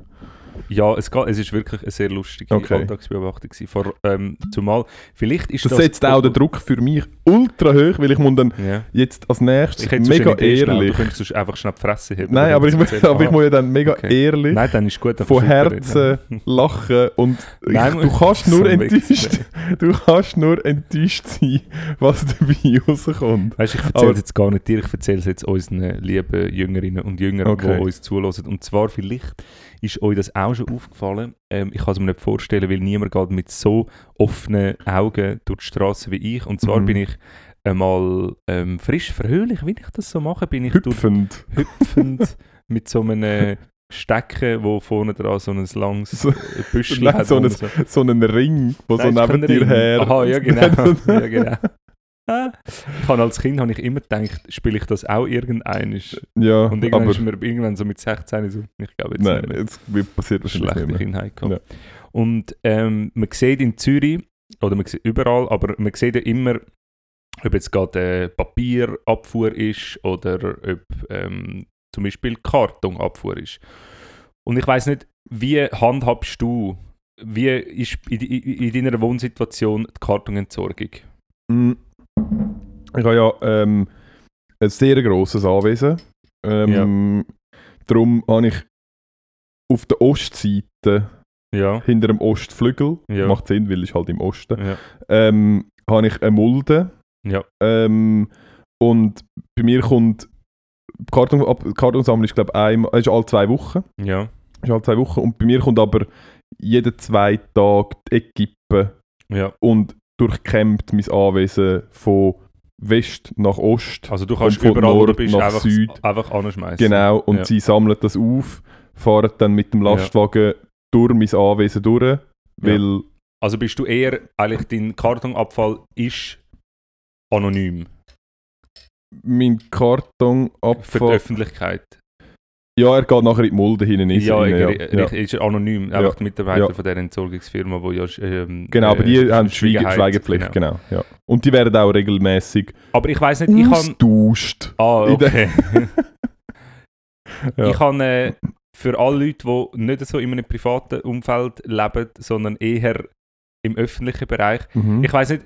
Ja, es, geht, es ist wirklich eine sehr lustige Okay. Alltagsbeobachtung. Vor, ähm, zumal, vielleicht ist Das, das... setzt auch den Druck für mich ultra hoch, weil ich muss dann Ja. jetzt als nächstes Ich hätte mega eine Idee schnell, ehrlich... Du könntest einfach schnell die Fresse heben. Nein, aber ich, [LAUGHS] aber ich muss ja dann mega Okay. ehrlich Nein, dann ist gut. dann von Herzen ihn. [LAUGHS] lachen und [LAUGHS] Nein, ich, du kannst nur so enttäuscht, du kannst nur enttäuscht sein, was dabei rauskommt. Weißt ich erzähle es jetzt gar nicht dir, ich erzähle es jetzt unseren lieben Jüngerinnen und Jüngern, Okay. die uns zuhören. Und zwar, vielleicht ist euch das auch schon aufgefallen. Ähm, ich kann es mir nicht vorstellen, weil niemand geht mit so offenen Augen durch die Straße wie ich. Und zwar Mhm. bin ich einmal ähm, frisch fröhlich, wie ich das so mache, bin ich durch Hüpfend. hüpfend [LAUGHS] mit so einem Stecken, wo vorne dran so ein langes So- Büschel [LAUGHS] Nein, hat. so wo ein- So einen Ring, der so Nein, ist neben dir Ring. her... Aha, ja [LAUGHS] genau. ja, genau. Ich habe als Kind habe ich immer gedacht, spiele ich das auch irgendein? ja, Und irgendwann aber ist mir irgendwann so mit 16 so, ich glaube jetzt nein, nicht mehr, jetzt wird passiert wahrscheinlich schlechte. Kindheit gehabt. Ja. Und ähm, man sieht in Zürich, oder man sieht überall, aber man sieht ja immer, ob jetzt gerade äh, Papierabfuhr ist oder ob ähm, zum Beispiel Kartonabfuhr ist. Und ich weiß nicht, wie handhabst du, wie ist in, in, in deiner Wohnsituation die Kartonentsorgung? Mm. Ich habe ja ähm, ein sehr grosses Anwesen. Ähm, Darum habe ich auf der Ostseite, Ja, hinter dem Ostflügel, Ja. macht Sinn, weil es halt im Osten, ja, ähm, habe ich eine Mulde. ja. Ähm, und bei mir kommt die Karton, die Kartonsammlung ist, glaube ich, einmal, ist alle zwei Wochen. ja. Ist alle zwei Wochen. Und bei mir kommt aber jeden zwei Tag die Equipe ja. und durchkämmt mein Anwesen von West nach Ost. Also du kannst von überall, wo du Nord bist, nach einfach, Süd. einfach anschmeißen. Genau, und Ja. sie sammeln das auf, fahren dann mit dem Ja. Lastwagen durch mein Anwesen durch, weil Also bist du eher, eigentlich dein Kartonabfall ist anonym mein für die Kartonabfall... Öffentlichkeit. Ja, er geht nachher in die Mulde hinein. ist ja, er rein, er- er- ist er anonym, Ja. einfach die Mitarbeiter Ja. von der Entsorgungsfirma, wo ja ähm, Genau, aber die äh, haben Schweige, Schwiegerheit- Schweigepflicht, genau. ja. Und die werden auch regelmäßig Aber ich weiß nicht, ich kann... austauscht. Ah, okay. [LAUGHS] Ja. Ich kann äh, für alle Leute, die nicht so in einem privaten Umfeld leben, sondern eher im öffentlichen Bereich, Mhm. ich weiß nicht,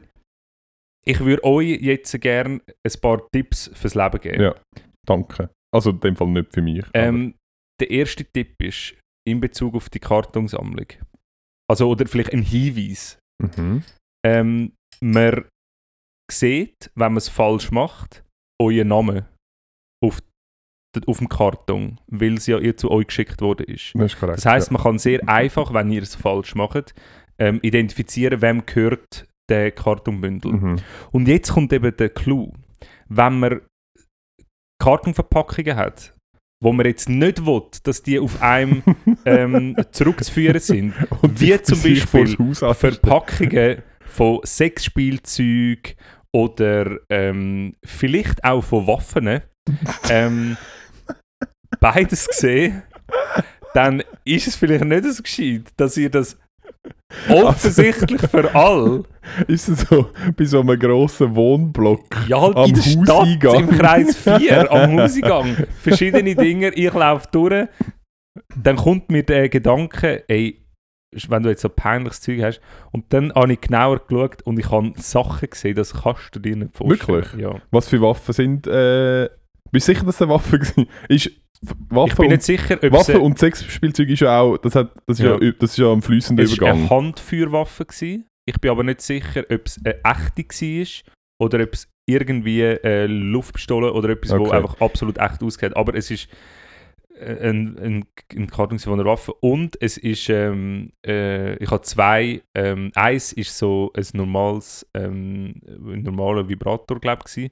ich würde euch jetzt gerne ein paar Tipps fürs Leben geben. Ja. Danke. Also in dem Fall nicht für mich. Ähm, der erste Tipp ist in Bezug auf die Kartonsammlung. Also, oder vielleicht ein Hinweis. mhm. Ähm, man sieht, wenn man es falsch macht, euren Namen auf, auf dem Karton, weil es ja ihr zu euch geschickt worden ist. Das ist korrekt. Das heisst, man kann sehr einfach, wenn ihr es falsch macht, ähm, identifizieren, wem gehört der Kartonbündel. ja. mhm. Und jetzt kommt eben der Clou. Wenn man Kartonverpackungen hat, wo man jetzt nicht will, dass die auf einem ähm, [LAUGHS] zurückzuführen sind, Und wie zum Beispiel. Verpackungen von Sexspielzeug oder ähm, vielleicht auch von Waffen, ähm, beides gesehen, dann ist es vielleicht nicht so gescheit, dass ihr das [LAUGHS] offensichtlich für all Ist es so bei so einem grossen Wohnblock? Ja, halt Am in der Stadt, Hauseingang. im Kreis [LAUGHS] 4, am Hauseingang. Verschiedene Dinge, ich laufe durch. Dann kommt mir der Gedanke, ey, wenn du jetzt so peinliches Zeug hast. Und dann habe ich genauer geschaut und ich habe Sachen gesehen, das kannst du dir nicht vorstellen. Wirklich? Ja. Was für Waffen sind. Äh, bist du sicher, dass es eine Waffe [LAUGHS] war? Ist Waffe Ich bin nicht sicher, ob Waffe und Sexspielzeug ist ja auch. Das, hat, das, ist ja. Ja. das ist ja ein fließender es war eine Übergang. Handfeuerwaffe. Gewesen. Ich bin aber nicht sicher, ob es eine echte war oder ob es irgendwie eine Luftpistole oder etwas, wo Okay. einfach absolut echt ausgeht. Aber es ist äh, ein, ein, ein Karton von einer Waffe und es ist, ähm, äh, ich habe zwei, ähm, eins ist so ein normales, ähm, ein normaler Vibrator, glaube ich.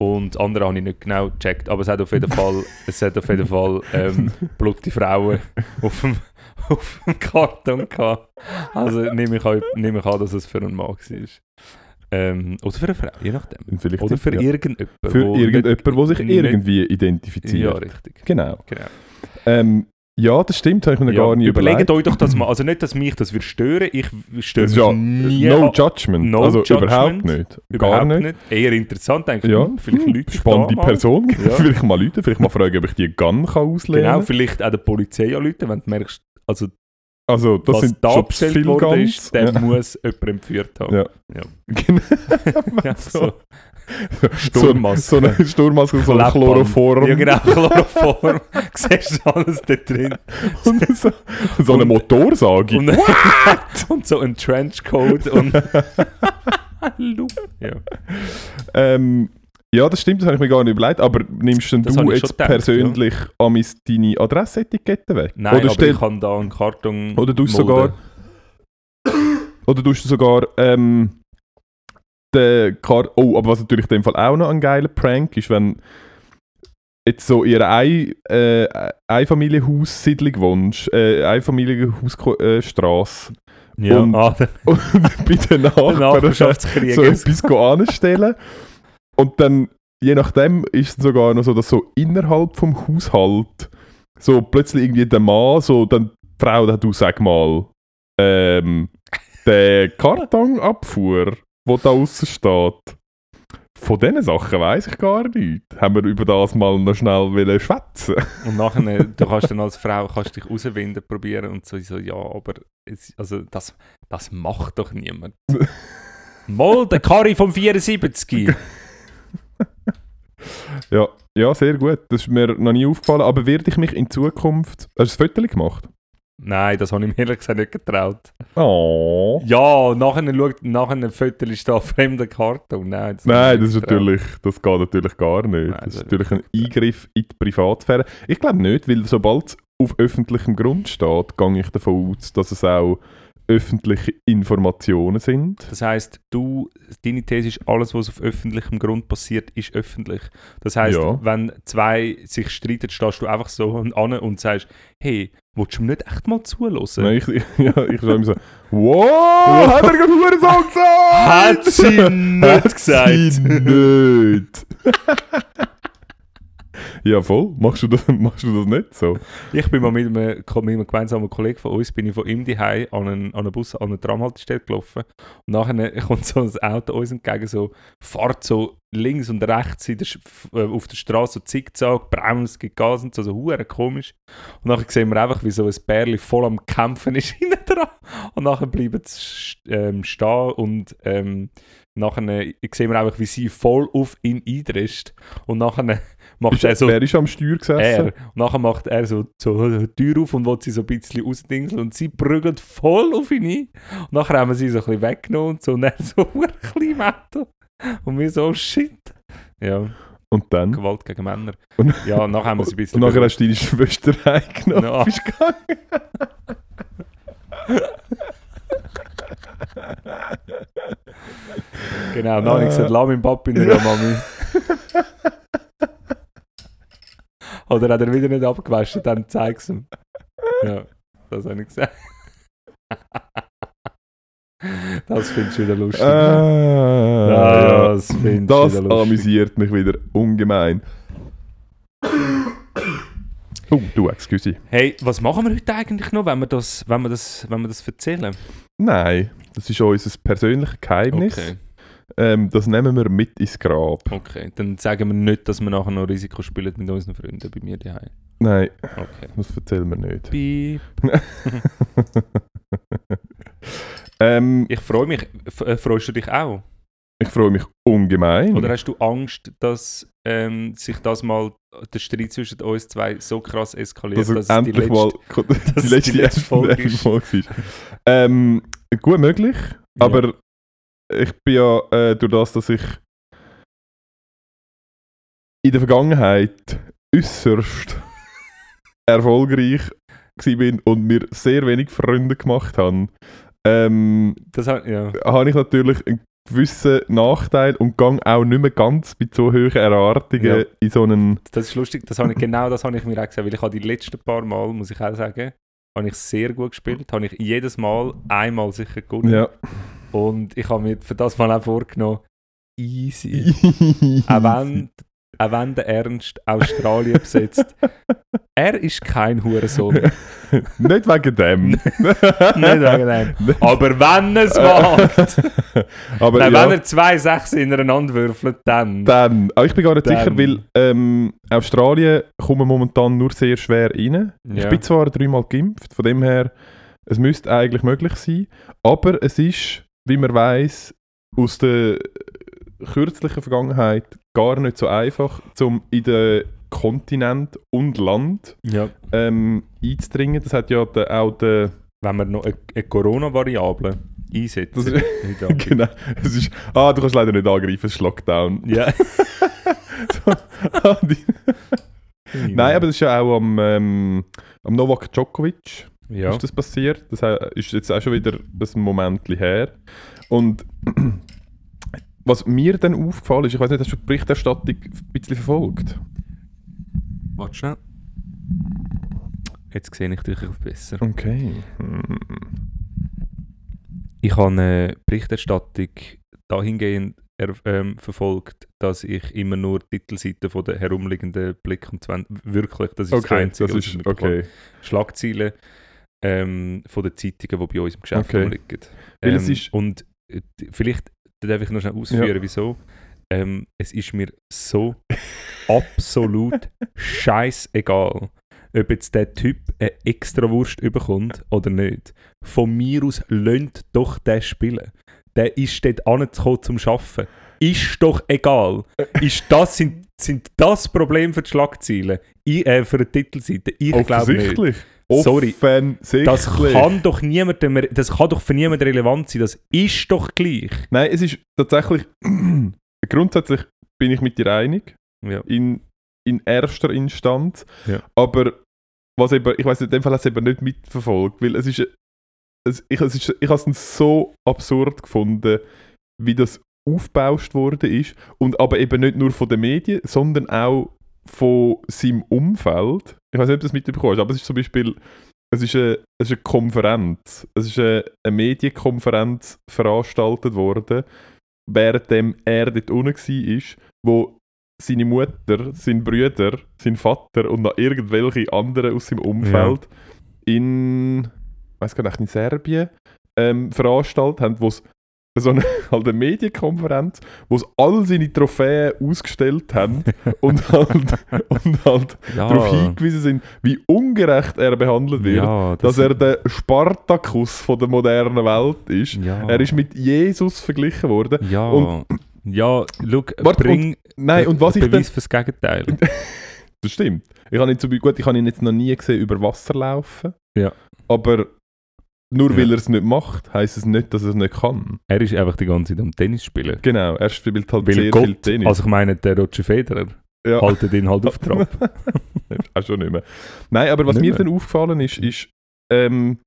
Und andere habe ich nicht genau gecheckt. Aber es hat auf jeden Fall, [LAUGHS] es hat auf jeden Fall ähm, blutige Frauen auf dem, [LAUGHS] auf dem Karton gehabt. Also nehme ich, an, nehme ich an, dass es für einen Mann war. Ähm, oder für eine Frau, je nachdem. Vielleicht Oder für ja. irgendjemanden. Für wo irgendjemand, der sich irgendwie identifiziert. Ja, richtig. Genau. Genau. Ähm, ja, das stimmt, habe ich mir Ja, gar nicht überlegt überlegt. euch doch das mal. Also nicht, dass mich das wird stören. Ich störe Das mich ja nie. no judgment. no also judgment. überhaupt nicht. Überhaupt gar nicht. Eher interessant, denke ich. Ja, hm, vielleicht hm, Leute spannende. Person. Ja. [LAUGHS] vielleicht mal Leute, vielleicht mal fragen, ob ich die Gun kann auslehnen Genau, kann. vielleicht auch der Polizei anrufen, wenn du merkst, also Also, das was sind da bestellt viel worden Guns. ist, der ja. muss jemand entführt haben. Ja. Ja. Genau. [LAUGHS] Ja, so. so. So, Sturmmaske. so eine Sturmmaske, so eine Klappband. Chloroform. Ja, genau, Chloroform. [LAUGHS] Siehst du alles da drin. Und so, so eine Und- Motorsage. Und, [LAUGHS] und so ein Trenchcoat und. Ja. Ähm, ja, das stimmt, das habe ich mir gar nicht überlegt. Aber nimmst denn Das du jetzt gedacht, persönlich amis deine Adressetikette weg? Nein, oder aber stell- ich kann da einen Karton. Oder du sogar. Oder du sogar. Ähm, den Kar oh, aber was natürlich in dem Fall auch noch ein geiler Prank ist, wenn jetzt so einer Ein äh, Einfamilienhaussiedlung wohnst, äh, Einfamilienhausstraße Ja, und- ah, [LAUGHS] und [LAUGHS] bei den der Nachbarn so etwas anstellen und dann, je nachdem, ist es sogar noch so, dass so innerhalb vom Haushalt so plötzlich irgendwie der Mann, so dann die Frau, da du sag mal, ähm, der Kartonabfuhr, wo da außen steht, von diesen Sachen weiß ich gar nicht. Haben wir über das mal noch schnell schwätzen? Und nachher, du kannst dann als Frau kannst dich rauswinden probieren und so, so ja, aber es, also das, das macht doch niemand. [LAUGHS] Mal, der Kari vom 74. [LAUGHS] Ja, ja, sehr gut. Das ist mir noch nie aufgefallen. Aber werde ich mich in Zukunft. Hast du ein Foto gemacht? Nein, das habe ich mir ehrlich gesagt nicht getraut. Oh. Ja, nachher schaut, nachher ein Foto ist da ein fremder Karton. Nein, das Nein, das ist natürlich, das geht natürlich gar nicht. Nein, das ist das natürlich ein Eingriff in die Privatsphäre. Ich glaube nicht, weil sobald es auf öffentlichem Grund steht, gehe ich davon aus, dass es auch öffentliche Informationen sind. Das heisst, du, deine These ist, alles, was auf öffentlichem Grund passiert, ist öffentlich. Das heisst, Ja. wenn zwei sich streiten, stehst du einfach so an und sagst, hey, willst du mir nicht echt mal zuhören? Nein, ich, [LAUGHS] ja, ich sage immer so, wow, [LAUGHS] hat er gerade Hurensohn gesagt? Hat sie nicht [LAUGHS] Hat gesagt. sie nicht. Ja, voll. Machst du, das, [LAUGHS] machst du das nicht so? Ich bin mal mit einem, mit einem gemeinsamen Kollegen von uns, bin ich von ihm daheim an einen, an einen Bus, an eine Tramhaltestelle gelaufen. Und nachher [LAUGHS] kommt so ein Auto uns entgegen, so, fährt so links und rechts in der, äh, auf der Straße so zickzack, bremst, gibt Gas und so, so hure komisch. Und nachher sehen wir einfach, wie so ein Bärli voll am Kämpfen [LAUGHS] ist hinten dran. Und nachher bleiben sie ähm, stehen und ähm, nachher sehen wir einfach, wie sie voll auf ihn eindrischt. Und nachher [LAUGHS] macht er so... wer ist am Steuer gesessen? Er. Und nachher macht er so, so die Tür auf und will sie so ein bisschen rausdingseln und sie prügelt voll auf ihn ein. Und nachher haben wir sie so ein bisschen weggenommen und so und er [LAUGHS] so ein klein Metto. Und wir so, oh shit. Ja, Und dann? Gewalt gegen Männer. Und- Ja, nachher haben wir sie ein bisschen... Und nachher hast du deine Schwester [LAUGHS] reingenommen. Ja. Bist gegangen. [LAUGHS] Genau, dann habe ich gesagt, lass meinen Papi nicht an, Mami. [LAUGHS] Oder hat er wieder nicht abgewaschen, dann zeig es ihm. Ja, das habe ich gesagt. [LAUGHS] das findest du wieder lustig. Ah, das findest du das wieder lustig. amüsiert mich wieder ungemein. Oh, du, excuse. Hey, was machen wir heute eigentlich noch, wenn wir das, wenn wir das, wenn wir das erzählen? Nein, das ist unser persönliches Geheimnis. Okay, Ähm, das nehmen wir mit ins Grab. okay. Dann sagen wir nicht, dass wir nachher noch Risiko spielen mit unseren Freunden bei mir daheim. Nein, Okay. das erzählen wir nicht. Piep. [LAUGHS] ähm, Ich freue mich. F äh, freust du dich auch? ich freue mich ungemein. Oder hast du Angst, dass ähm, sich das mal der Streit zwischen uns zwei so krass eskaliert, dass dass, es die endlich letzte... mal [LAUGHS] dass die letzte, die letzte Folge Folge ist. Ähm, gut möglich, Ja. aber ich bin ja äh, durch das, dass ich in der Vergangenheit äußerst [LAUGHS] erfolgreich bin und mir sehr wenig Freunde gemacht habe, ähm, Das hat, ja. habe ich natürlich einen gewissen Nachteil und gang auch nicht mehr ganz mit so hohen Erwartungen Ja. in so einen... Das ist lustig, das habe ich, genau das habe ich mir auch gesagt, weil ich habe die letzten paar Mal, muss ich auch sagen, habe ich sehr gut gespielt, habe ich jedes Mal einmal sicher gewonnen. Ja. Und ich habe mir für das Mal auch vorgenommen, easy. [LAUGHS] auch, wenn, auch wenn der Ernst Australien besetzt. [LAUGHS] er ist kein Hurensohn. [LAUGHS] Nicht wegen dem. Nicht wegen dem. Aber wenn es wagt, [LAUGHS] Aber nein, ja, wenn er zwei Sechs ineinander würfelt, dann. dann... Aber ich bin gar nicht Dann- sicher, weil ähm, Australien kommen momentan nur sehr schwer rein. Ich Ja. bin zwar dreimal geimpft, von dem her, es müsste eigentlich möglich sein, aber es ist, wie man weiß, aus der kürzlichen Vergangenheit gar nicht so einfach, um in den Kontinent und Land ja. ähm, einzudringen. Das hat ja der, auch der, Wenn wir noch eine, eine Corona-Variable einsetzen. Das [LAUGHS] genau, es ist, ah, du kannst leider nicht angreifen, es ist Lockdown. ja. [LAUGHS] Ah, die- Nein, aber das ist ja auch am, ähm, am Novak Djokovic. ja. ist das passiert. Das ist jetzt auch schon wieder ein Moment her. Und [CLEARS THROAT] was mir dann aufgefallen ist, ich weiß nicht, hast du die Berichterstattung ein bisschen verfolgt? Warte schnell. Jetzt sehe ich dich besser. Okay. Hm. Ich habe eine Berichterstattung dahingehend er, ähm, verfolgt, dass ich immer nur Titelseiten von der herumliegenden Blick und 20, wirklich, das ist das Okay, Einzige, das was ich ist okay. Schlagzeilen ähm, von den Zeitungen, die bei uns im Geschäft Okay. rumliegen. Ähm, ist- und äh, vielleicht darf ich noch schnell ausführen, wieso. Ähm, es ist mir so [LAUGHS] absolut scheißegal, ob jetzt der Typ eine extra Wurst überkommt oder nicht. Von mir aus lönt doch der spielen. Der ist dort angekommen zum Arbeiten. Ist doch egal. Ist das, sind, sind das Problem für die Schlagzeilen? Ich, äh, für die Titelseite? Ich glaube nicht. Offensichtlich. Sorry. Das kann doch niemandem, das kann doch für niemanden relevant sein. Das ist doch gleich. Nein, es ist tatsächlich. [CLEARS THROAT] grundsätzlich bin ich mit dir einig. Ja. In, in erster Instanz. Ja. Aber was eben, ich weiß in dem Fall hat es eben nicht mitverfolgt, weil es ist. Es, ich es ist, ich habe es so absurd gefunden, wie das aufgebauscht worden ist. Und aber eben nicht nur von den Medien, sondern auch von seinem Umfeld. Ich weiß nicht, ob du das mitbekommen hast, aber es ist zum Beispiel. Es ist eine, es ist eine Konferenz. Es ist eine, eine Medienkonferenz veranstaltet worden, währenddem er dort unten war, wo seine Mutter, sein Brüder, sein Vater und noch irgendwelche anderen aus seinem Umfeld in, ich weiß gar nicht, in Serbien ähm, veranstaltet haben, wo es [LAUGHS] so eine, halt eine Medienkonferenz, wo sie all seine Trophäen ausgestellt haben [LAUGHS] und halt, und halt Ja, darauf hingewiesen sind, wie ungerecht er behandelt wird, ja, dass er der Spartakus von der modernen Welt ist. ja, Er ist mit Jesus verglichen worden. Ja, und- ja, schau, Warte, bring Nein, und was ich dann... Beweis fürs Gegenteil. [LAUGHS] Das stimmt. Ich habe ihn, zum, gut, ich habe ihn jetzt noch nie gesehen über Wasser laufen. Ja. Aber nur Ja. weil er es nicht macht, heisst es nicht, dass er es nicht kann. er ist einfach die ganze Zeit am Tennis spielen. Genau, er spielt halt Weil sehr viel Gott, Tennis. also ich meine, der Roger Federer ja. haltet ihn halt [LAUGHS] auf Trab. [LAUGHS] Auch schon nicht mehr. Nein, aber was Nicht mir mehr. dann aufgefallen ist, ist, ähm,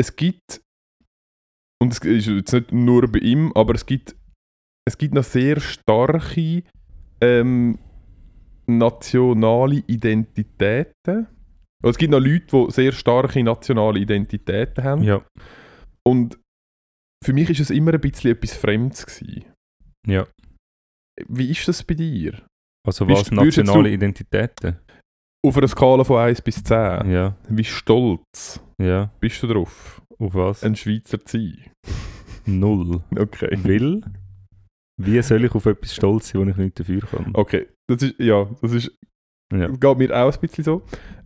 es gibt, und es ist jetzt nicht nur bei ihm, aber es gibt, es gibt noch sehr starke ähm, nationale Identitäten. Es gibt noch Leute, die sehr starke nationale Identitäten haben. ja, Und für mich ist es immer ein bisschen etwas Fremdes gewesen. ja. Wie ist das bei dir? Also Bist- was jetzt nationale Identitäten? Auf einer Skala von 1 bis 10. Ja, Wie stolz ja. bist du drauf, Auf was? ein Schweizer zu sein? Null. [LAUGHS] Okay. Will? Wie soll ich auf etwas stolz sein, wo ich nicht dafür kann? Okay, das ist, ja, das ist, Ja. das geht mir auch ein bisschen so.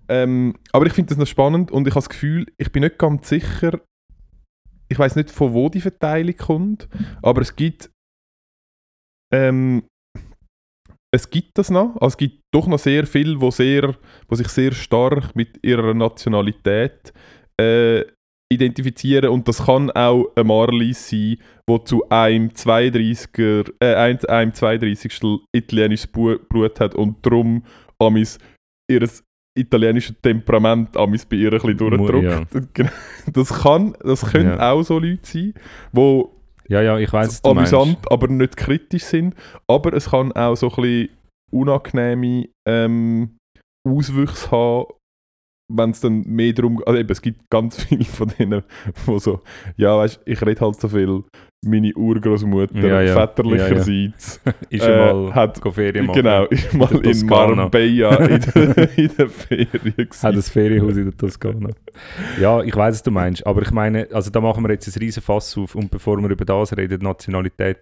Ähm, aber ich finde das noch spannend und ich habe das Gefühl, ich bin nicht ganz sicher, ich weiß nicht, von wo die Verteilung kommt, aber es gibt, ähm, es gibt das noch, also es gibt doch noch sehr viel, wo, sehr, wo sich sehr stark mit ihrer Nationalität äh, identifizieren und das kann auch ein Marlies sein, wo zu einem 32er, äh, ein- einem 32. italienisches Blut hat und darum amis ihr italienisches Temperament amis bei ihr ein bisschen Mu- durchdrückt. [LAUGHS] Genau. Das kann, das können Ja. auch so Leute sein, wo Ja, ja, ich weiß, amüsant, aber nicht kritisch sind. Aber es kann auch so ein bisschen unangenehme ähm, Auswüchse haben, wenn es dann mehr darum also eben, es gibt ganz [LAUGHS] viele von denen, wo so, ja, weißt ich rede halt so viel, meine Urgroßmutter Ja, ja. väterlicherseits [LAUGHS] Ist äh, ja mal hat- Ferien machen. genau, ist mal in Toskana. Marbella [LAUGHS] in der, in der Ferien gewesen. Hat ein Ferienhaus in der Toskana. ja, ich weiß, was du meinst. Aber ich meine, also da machen wir jetzt ein riesen Fass auf. Und bevor wir über das reden, Nationalität,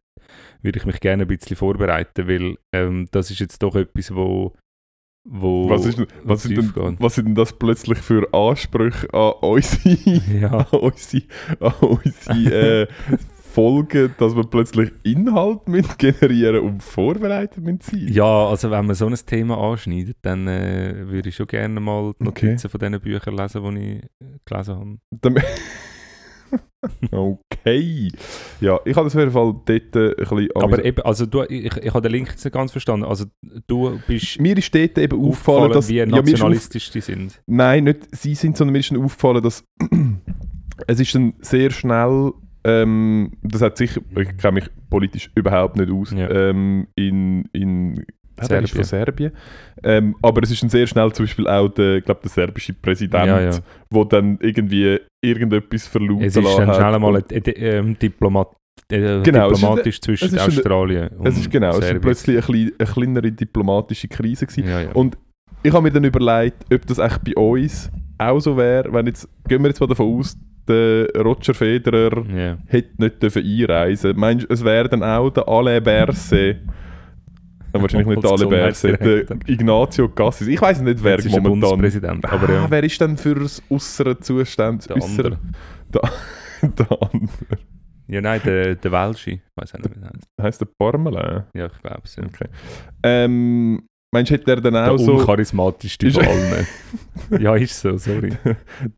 würde ich mich gerne ein bisschen vorbereiten, weil ähm, das ist jetzt doch etwas, wo. Wo Was, ist, was, sind denn, was sind denn das plötzlich für Ansprüche an unsere, [LAUGHS] Ja. an unsere, an unsere äh, Folgen, dass wir plötzlich Inhalt [LAUGHS] müssen generieren und vorbereitet müssen sein? ja, also wenn man so ein Thema anschneidet, dann äh, würde ich schon gerne mal die Okay. Notizen von diesen Büchern lesen, die ich äh, gelesen habe. [LAUGHS] [LAUGHS] okay. Ja, ich habe das auf jeden Fall dort äh, ein bisschen Aber eben, also du, ich, ich habe den Link jetzt nicht ganz verstanden. Also du bist mir ist dort eben aufgefallen, dass... wie ja, nationalistisch die sind. nein, nicht sie sind, sondern mir ist dann aufgefallen, dass [CLEARS THROAT] es ist dann sehr schnell... Ähm, das hat sicher... Ich kenne mich politisch überhaupt nicht aus. Ja. Ähm, in... in ja, der ist von Serbien. Serbien. Ähm, aber es ist dann sehr schnell zum Beispiel auch der, ich glaube, der serbische Präsident, Ja, ja. wo dann irgendwie irgendetwas verlauten Es ist dann schnell einmal ein, ähm, Diplomat, äh, Genau, es ist- diplomatisch zwischen es ist eine- Australien und Es ist genau, es ist Serbien. plötzlich eine, eine kleinere diplomatische Krise gewesen. Und ich habe mir dann überlegt, ob das echt bei uns auch so wäre, wenn jetzt, gehen wir jetzt mal davon aus, der Roger Federer ja. hätte nicht dürfen einreisen Meinst du, es wäre dann auch der Alain Berset, Nein, wahrscheinlich nicht der der Gesundheitsdirektor. Ignazio Cassis, ich weiß nicht, wer Jetzt ist momentan... Bundespräsident, aber ah, ja, Wer ist denn für das äußere Zustand? der äußere- andere. [LAUGHS] der andere. Ja, nein, der, der Welschi. Ich weiß auch nicht, wie er heißt. Heißt der Parmelin? Ja, ich glaube es. Ja. Okay. Ähm, meinst du, hätte er dann Der auch so... uncharismatischste von allen. [LAUGHS] ja, ist so, sorry.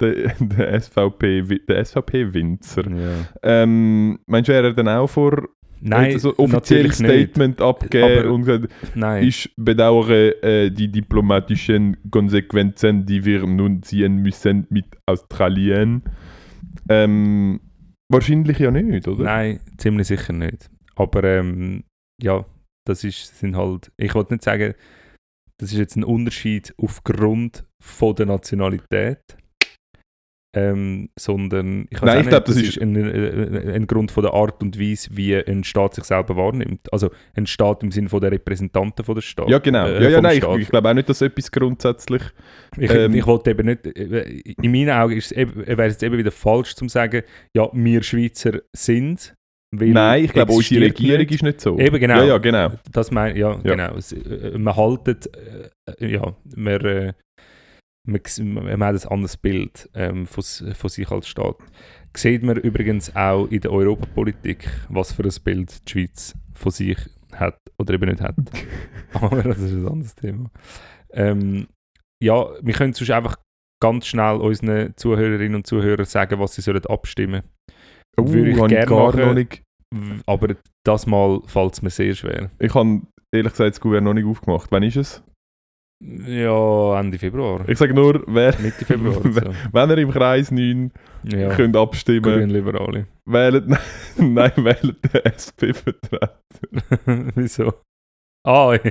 der, der SVP, der SVP-Winzer. Ja. Ähm, meinst du, wäre er dann auch vor Nein, so offizielles nicht. Statement abgegeben Aber- und gesagt, Nein. ich bedauere äh, die diplomatischen Konsequenzen, die wir nun ziehen müssen mit Australien? Ähm, wahrscheinlich ja nicht, oder? Nein, ziemlich sicher nicht. Aber ähm, ja, das ist, sind halt, ich wollte nicht sagen, das ist jetzt ein Unterschied aufgrund von der Nationalität, ähm, sondern ich, Nein, ich glaub, nicht, das ist- ein, ein, ein Grund von der Art und Weise, wie ein Staat sich selber wahrnimmt. Also ein Staat im Sinne von der Repräsentanten von der Stadt. Ja, genau. äh, ja, ja, nein, ich, Staat. ich glaube auch nicht, dass etwas grundsätzlich. Ich, Ähm, ich wollte eben nicht, äh, in meinen Augen wäre es jetzt eben wieder falsch zu sagen, ja, wir Schweizer sind. Nein, ich glaube, unsere Regierung nicht. ist nicht so. Eben, genau. Ja, ja, genau. Das mein, ja, Ja. genau. Äh, man haltet, äh, ja, man, äh, man, man hat ein anderes Bild ähm, von, von sich als Staat. Sieht man übrigens auch in der Europapolitik, was für ein Bild die Schweiz von sich hat oder eben nicht hat. [LAUGHS] Aber das ist ein anderes Thema. Ähm, ja, wir können sonst einfach ganz schnell unseren Zuhörerinnen und Zuhörern sagen, was sie sollen abstimmen Uh, Würde ich gerne machen. Aber das Mal fällt es mir sehr schwer. Ich habe ehrlich gesagt das Gouverneur noch nicht aufgemacht. Wann ist es? Ja, Ende Februar. Ich sage nur, wer, Mitte Februar. so. wenn ihr im Kreis 9 Ja, könnt abstimmen Grünliberale. wählt, [LAUGHS] nein, wählt den SP-Vertreter. [LAUGHS] Wieso? Ah, ja.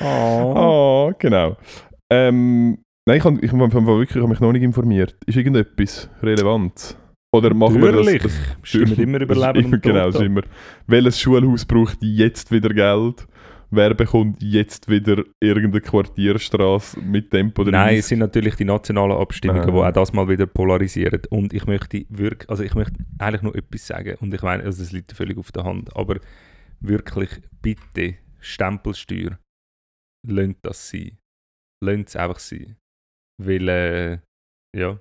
oh. [LAUGHS] Oh, genau. Ähm, nein, ich habe ich hab, wirklich ich hab mich noch nicht informiert. Ist irgendetwas relevant? Oder machen wir das? Das Stimmt immer über das ist Leben immer, und Genau, ist immer. Welches Schulhaus braucht jetzt wieder Geld? Wer bekommt jetzt wieder irgendeine Quartierstraße mit Tempo 30? Nein, es sind natürlich die nationalen Abstimmungen, Ah. die auch das mal wieder polarisieren. Und ich möchte wirklich, also ich möchte eigentlich nur etwas sagen. Und ich meine, also das liegt völlig auf der Hand. Aber wirklich, bitte, Stempelsteuer, lasst das sein. Lasst es einfach sein. Weil, äh, ja,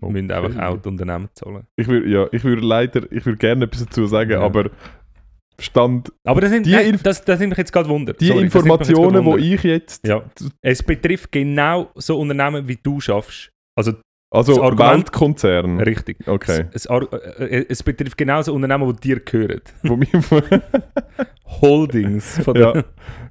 wir müssen Okay. einfach auch die Unternehmen zahlen. Ich würde ja, ich würde leider, ich würde gerne etwas dazu sagen, Ja. aber Stand, Aber das sind, Die nein, das, das sind mich jetzt gerade Wunder. die Sorry, Informationen, die ich jetzt, Ja, es betrifft genau so Unternehmen, wie du schaffst. Also, also Argument- Weltkonzern, richtig. okay, Es, es, äh, es betrifft genauso Unternehmen, die dir gehören. [LAUGHS] Holdings. Von Ja.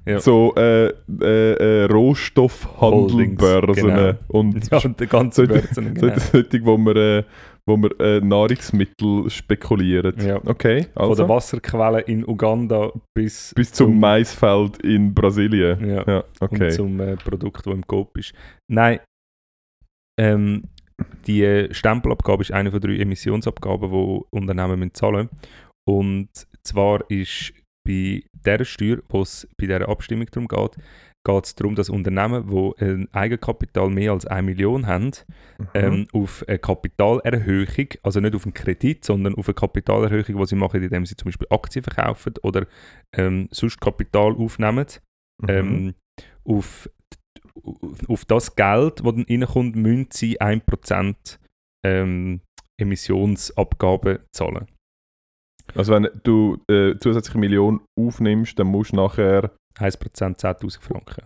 Ja. so äh, äh, äh, Rohstoffhandelbörsen Holdings, und [LAUGHS] Ja, und der ganze Sollte- Börsen, so genau. solche, wo man, äh, wo man äh, Nahrungsmittel spekuliert. Ja. Okay, Von der also Wasserquelle in Uganda bis, bis zum Maisfeld in Brasilien. Ja, Ja, und okay. zum äh, Produkt, das im Coop ist. Nein, ähm, die äh, Stempelabgabe ist eine von drei Emissionsabgaben, die Unternehmen müssen zahlen müssen. Und zwar ist bei dieser Steuer, wo es bei dieser Abstimmung darum geht, geht es darum, dass Unternehmen, die ein Eigenkapital mehr als 1 Million haben, Mhm. ähm, auf eine Kapitalerhöhung, also nicht auf einen Kredit, sondern auf eine Kapitalerhöhung, die sie machen, indem sie zum Beispiel Aktien verkaufen oder ähm, sonst Kapital aufnehmen, Mhm. ähm, auf, auf das Geld, das dann reinkommt, müssen sie 1% ähm, Emissionsabgabe zahlen. Also wenn du äh, zusätzliche Million aufnimmst, dann musst du nachher 1% 10'000 Franken.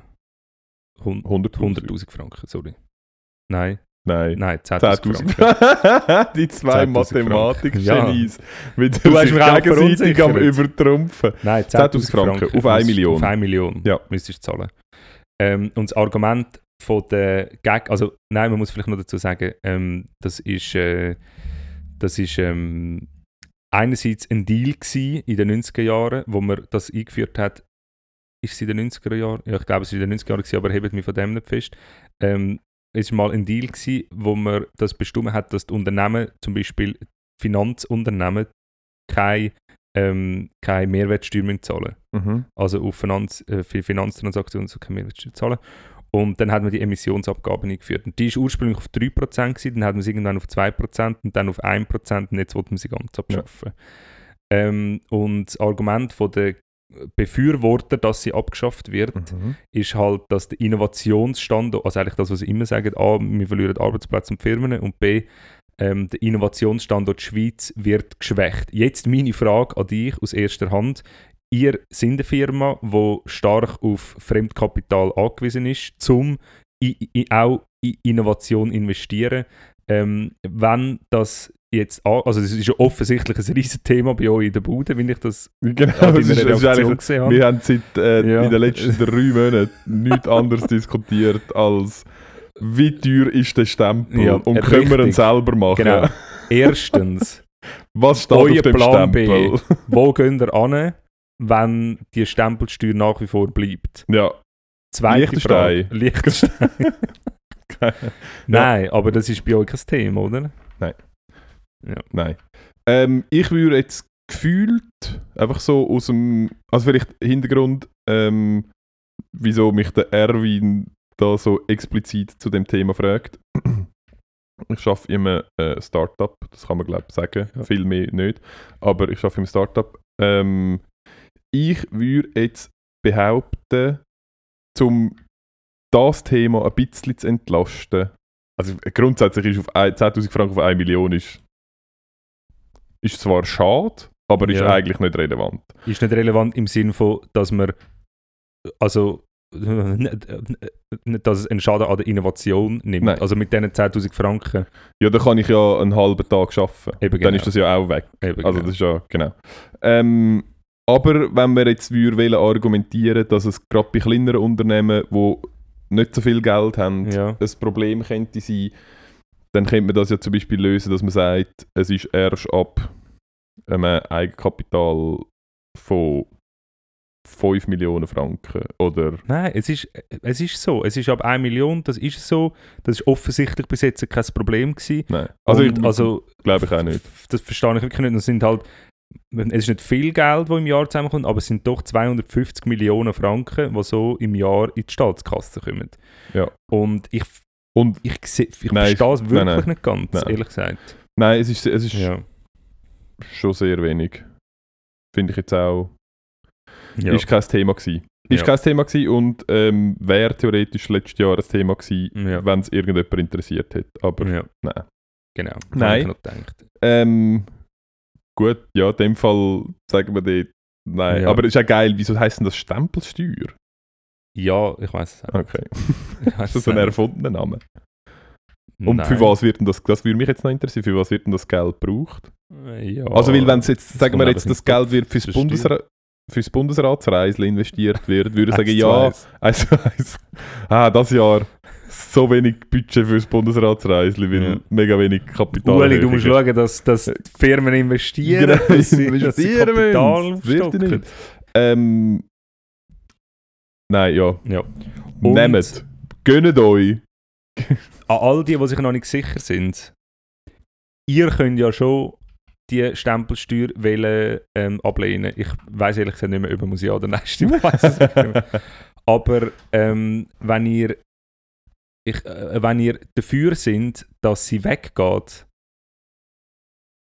Hund- 100'000. 100'000 Franken, sorry. Nein, Nein. nein, 10'000 10'000 Franken. [LAUGHS] Die zwei 10'000 Mathematik-Genies. Mit Du hast mich auch gegenseitig am. Übertrumpfen. Nein, 10'000 10'000 Franken Franken. auf eine musst- Million. Auf 1 Million Ja. müsstest du zahlen. Ähm, und das Argument von der Gag, also nein, man muss vielleicht noch dazu sagen, ähm, das ist, äh, das ist ähm, einerseits ein Deal gewesen in den 90er Jahren, wo man das eingeführt hat. Ist es in den 90er Jahren? Ja, ich glaube, es war in den 90er Jahren, gewesen, aber hebt mich von dem nicht fest. Ähm, es war mal ein Deal, gewesen, wo man das bestimmt hat, dass die Unternehmen, zum Beispiel Finanzunternehmen, keine, ähm, keine Mehrwertsteuer müssen zahlen Mhm. also auf Finanz, äh, für Finanztransaktionen so keine Mehrwertsteuer zahlen. Und dann hat man die Emissionsabgaben eingeführt. Und die war ursprünglich auf 3%, gewesen, dann hat man sie irgendwann auf 2% und dann auf 1% und jetzt wollte man sie ganz abschaffen. Ähm, und das Argument von der Befürworter, dass sie abgeschafft wird, Mhm. ist halt, dass der Innovationsstandort, also eigentlich das, was sie immer sagen, A, wir verlieren Arbeitsplätze und Firmen und B, ähm, der Innovationsstandort Schweiz wird geschwächt. Jetzt meine Frage an dich aus erster Hand. Ihr seid eine Firma, die stark auf Fremdkapital angewiesen ist, um auch in Innovation investieren. Ähm, wenn das jetzt, an, also das ist ja offensichtlich ein riesiges Thema bei euch in der Bude, wenn ich das Genau, es es ist Reaktion gesehen habe. wir haben seit äh, Ja. in den letzten drei Monaten nichts [LAUGHS] anderes diskutiert als wie teuer ist der Stempel Ja, und können wir ihn richtig. selber machen? Genau. [LAUGHS] Erstens, Was steht Euer auf dem Plan B. Stempel? wo geht ihr an, wenn die Stempelsteuer nach wie vor bleibt? ja, Zweite Liechtenstein. Frage. Liechtenstein. [LAUGHS] Nein, aber das ist bei euch kein Thema, oder? nein. Ähm, ich würde jetzt gefühlt einfach so aus dem, also vielleicht Hintergrund, ähm, wieso mich der Erwin da so explizit zu dem Thema fragt. [CLEARS THROAT] Ich arbeite in einem äh, Startup, das kann man glaube ich sagen, Ja. viel mehr nicht, aber ich arbeite im Startup. Ähm, ich würde jetzt behaupten, zum das Thema ein bisschen zu entlasten, also grundsätzlich ist auf ein- 10'000 Franken auf 1 Million ist, ist zwar schade, aber ist Ja. eigentlich nicht relevant. Ist nicht relevant im Sinne von, dass man, also, nicht, [LAUGHS] nicht, dass es einen Schaden an der Innovation nimmt. Nein. Also mit diesen 10'000 Franken. Ja, da kann ich ja einen halben Tag arbeiten. Eben Dann genau. ist das ja auch weg. Eben Also genau. das ist ja, genau. Ähm, aber wenn wir jetzt würden wollen argumentieren, dass es gerade bei kleineren Unternehmen, die nicht so viel Geld haben, ja. ein Problem könnte sein, dann könnte man das ja zum Beispiel lösen, dass man sagt, es ist erst ab einem Eigenkapital von 5 Millionen Franken oder Nein, es ist, es ist so. Es ist ab 1 Million, das ist so. Das ist offensichtlich bis jetzt kein Problem gewesen. nein. Also, Und, ich, also glaube ich auch nicht. Das verstehe ich wirklich nicht. Das sind halt, es ist nicht viel Geld, das im Jahr zusammenkommt, aber es sind doch 250 Millionen Franken, die so im Jahr in die Staatskasse kommen. Ja. Und ich, Und ich, ich Nein, verstehe es nein, wirklich nein. nicht ganz, Nein. ehrlich gesagt. nein, es ist, es ist Ja. schon sehr wenig. Finde ich jetzt auch. Ja. Ist kein Thema gewesen. Ist Ja. kein Thema gewesen und ähm, wäre theoretisch letztes Jahr ein Thema gewesen, Ja. wenn es irgendjemand interessiert hätte. Aber nein. Genau. Nein. Ich noch gedacht. Ähm, gut, ja, in dem Fall sagen wir dort nein. Ja. Aber es ist auch geil, wieso heisst denn das Stempelsteuer? Ja, ich weiß es auch. Okay. [LAUGHS] Ist das ein erfundener Name? Und Nein. für was wird denn das, das würde mich jetzt noch interessieren, für was wird denn das Geld gebraucht? Ja. also weil wenn es jetzt, sagen wir jetzt, das Geld wird fürs Das Bundesrat, fürs Bundesratsreisel investiert wird, würde ich [LAUGHS] sagen, Eins ja, eins. also ah, das Jahr so wenig Budget fürs Bundesratsreisel, weil Ja. mega wenig Kapital. Ueli, du musst schauen, dass, dass die Firmen investieren, Genau, dass [LAUGHS] sie, dass sie investieren Kapital aufstocken. Ähm, nein, ja. Ja. Und- Nehmt. Gönnt euch. An all die, die sich noch nicht sicher sind, ihr könnt ja schon die Stempelsteuer wählen, ähm, ablehnen. Ich weiß ehrlich gesagt nicht mehr, ob man muss ja oder nein stimmt. [LAUGHS] Aber ähm, wenn ihr ich, äh, wenn ihr dafür sind, dass sie weggeht,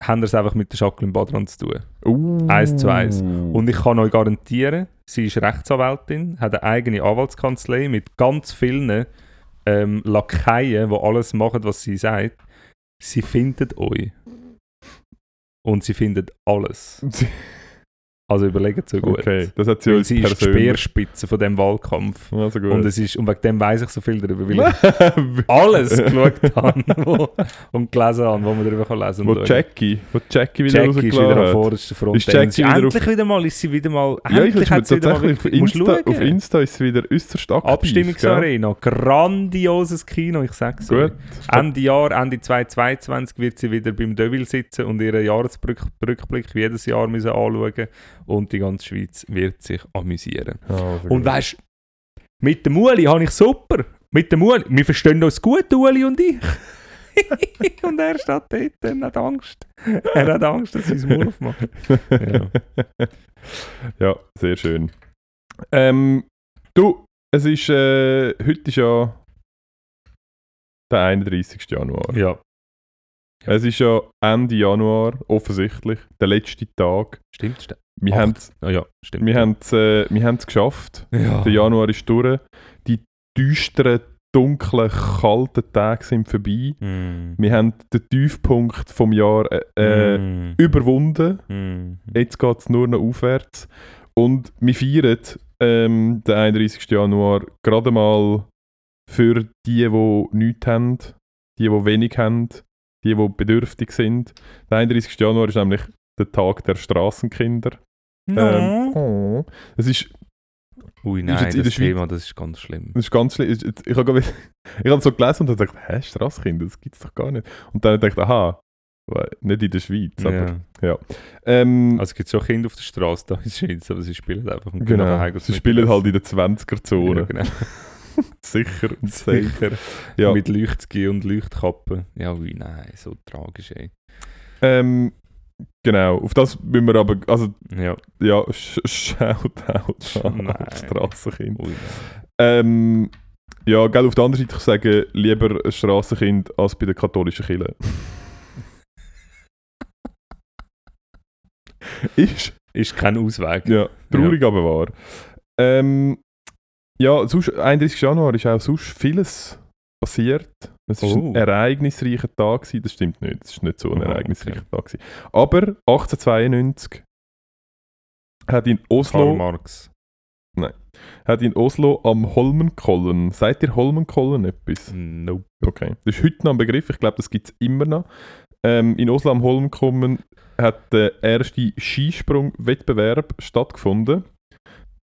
ihr es einfach mit der Jacqueline Badran zu tun. Uh. Eins zu eins. Und ich kann euch garantieren, sie ist Rechtsanwältin, hat eine eigene Anwaltskanzlei mit ganz vielen ähm, Lakaien, die alles machen, was sie sagt. Sie findet euch. Und sie findet alles. [LAUGHS] Also überlegt so gut. Okay, das hat sie sie ist die. Speerspitze von dem Wahlkampf. Also gut. Und, es ist, und wegen dem weiß ich so viel darüber, weil ich [LAUGHS] alles geschaut habe wo, und gelesen habe, wo man darüber kann lesen wo und schauen. Jackie, wo Jackie wieder Jackie ist wieder am vordersten Front. Ist Jackie sie wieder endlich wieder mal, ist sie wieder mal, Ja, ich endlich hat sie wieder mal auf Insta, auf Insta ist sie wieder äußerst aktiv. Abstimmungsarena, grandioses Kino, ich sag's. Gut. Ende Jahr, Ende 2022 wird sie wieder beim Deville sitzen und ihren Jahresrückblick jedes Jahr müssen anschauen und die ganze Schweiz wird sich amüsieren. Also Und weißt mit dem Uli habe ich super. Mit dem Uli, wir verstehen uns gut, Uli und ich. [LAUGHS] und er steht dort und hat Angst. Er hat Angst, dass sie es Maul aufmacht. Ja. [LAUGHS] ja, sehr schön. Ähm, du, es ist, äh, heute ist ja der 31. Januar. ja, Es ist ja Ende Januar, offensichtlich, der letzte Tag. stimmt. stimmt. Wir haben es Ah, ja, stimmt. wir haben's, äh, wir haben's geschafft. ja. Der Januar ist durch. Die düsteren, dunklen, kalten Tage sind vorbei. Mm. Wir haben den Tiefpunkt vom Jahr äh, Mm. überwunden. Mm. Jetzt geht es nur noch aufwärts. Und wir feiern ähm, den 31. Januar gerade mal für die, die nichts haben, die, die wenig haben, die, die bedürftig sind. Der 31. Januar ist nämlich der Tag der Straßenkinder. Ähm, oh. Es ist, Ui, nein, jetzt in das der Schweiz- Thema, das ist ganz schlimm. das ist ganz schlimm. Ich, ich habe [LAUGHS] habe so gelesen und habe gedacht, hä, Straßenkinder, das gibt es doch gar nicht. Und dann habe ich gedacht, aha, nicht in der Schweiz, aber Ja. ähm, Also es gibt schon Kinder auf der Straße da in der Schweiz, aber sie spielen einfach. gehen genau, sie spielen halt in der 20er-Zone. Ja, genau. [LAUGHS] [LAUGHS] Sicher und. Sicher. Ja. Mit Leuchtski und Leuchtkappen. Ja, ui, nein, so tragisch, ey. Ähm, genau, auf das müssen wir aber, also Ja, ja, sh Shoutout an nein. Ähm, ja, gell, auf der anderen Seite ich sagen, lieber ein Strassenkind als bei der katholischen Kirche. [LAUGHS] ist, Ist kein Ausweg. ja, traurig, aber wahr. Ähm, ja, sonst, 31. Januar ist auch sonst vieles passiert. Es war Oh. ein ereignisreicher Tag. Gewesen. Das stimmt nicht, es war nicht so ein Aha, ereignisreicher Tag. Gewesen. Aber 1892 hat in Karl Oslo, Marx. hat in Oslo am Holmenkollen, seid ihr Holmenkollen etwas? Nope. Okay. Das ist heute noch ein Begriff, ich glaube, das gibt es immer noch. Ähm, in Oslo am Holmenkollen hat der erste Skisprungwettbewerb stattgefunden.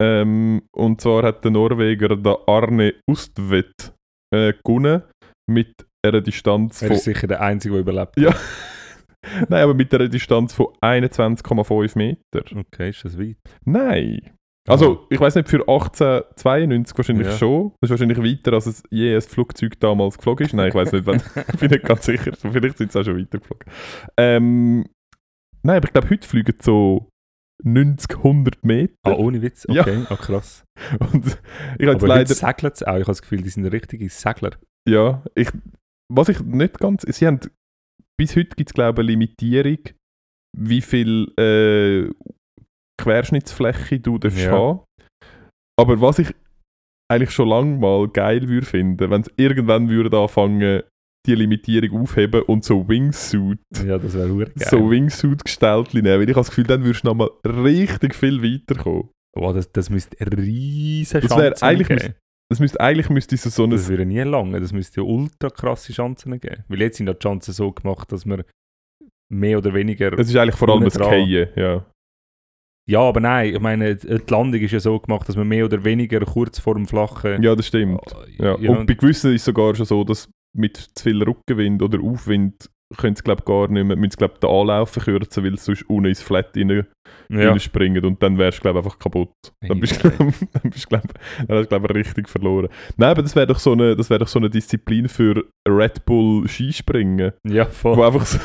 Ähm, und zwar hat der Norweger der Arne Ustvedt äh, gewonnen mit einer Distanz Er von. ist sicher der Einzige, der überlebt. Ja. [LAUGHS] Nein, aber mit einer Distanz von 21,5 Meter. Okay, ist das weit? Nein. Also, ich weiß nicht, für 1892 wahrscheinlich Ja. schon. Das ist wahrscheinlich weiter, als es je ein Flugzeug damals geflogen ist. Nein, ich weiß nicht, wann. [LAUGHS] ich bin nicht ganz sicher. Vielleicht sind sie auch schon weitergeflogen. Ähm, nein, aber ich glaube, heute fliegen so 90, 100 Meter. Ah, ohne Witz? Ja. Okay, ah, krass. Und ich habe leider. heute segeln sie auch. Ich habe das Gefühl, die sind richtige Segler. Ja, ich, was ich nicht ganz. Sie haben, bis heute gibt es, glaube ich, eine Limitierung, wie viel äh, Querschnittsfläche du darfst Ja. haben. Aber was ich eigentlich schon lange mal geil würde finden, wenn sie irgendwann würden anfangen, die Limitierung aufheben und so Wingsuit, Ja, das wäre geil. so Wingsuit-Gestaltchen nehmen. Weil ich habe das Gefühl, dann würdest du nochmal richtig viel weiterkommen. Oh, das, das müsste riesen Das Chancen eigentlich geben. Das müsste, eigentlich müsste es so ein Das würde nie lange. Das müsste ja ultra krasse Chancen geben. Weil jetzt sind ja die Chancen so gemacht, dass man mehr oder weniger. Es ist eigentlich vor allem das. Keien, ja. Ja, aber nein, ich meine, die Landung ist ja so gemacht, dass man mehr oder weniger kurz vor dem flachen... Ja, das stimmt. Ja. Ja, Und bei gewissen ist es sogar schon so, dass mit zu viel Rückenwind oder Aufwind können sie glaube gar nicht mehr, müssen sie den Anlauf verkürzen, weil sie sonst unten ins Flat rein, ja. springen und dann wärst du einfach kaputt. Dann bist du glaub, [LAUGHS] dann bist du glaube dann hast du glaube richtig verloren. Nein, aber das wäre doch so eine das wäre doch so eine Disziplin für Red Bull Skispringen, ja, voll. wo einfach so,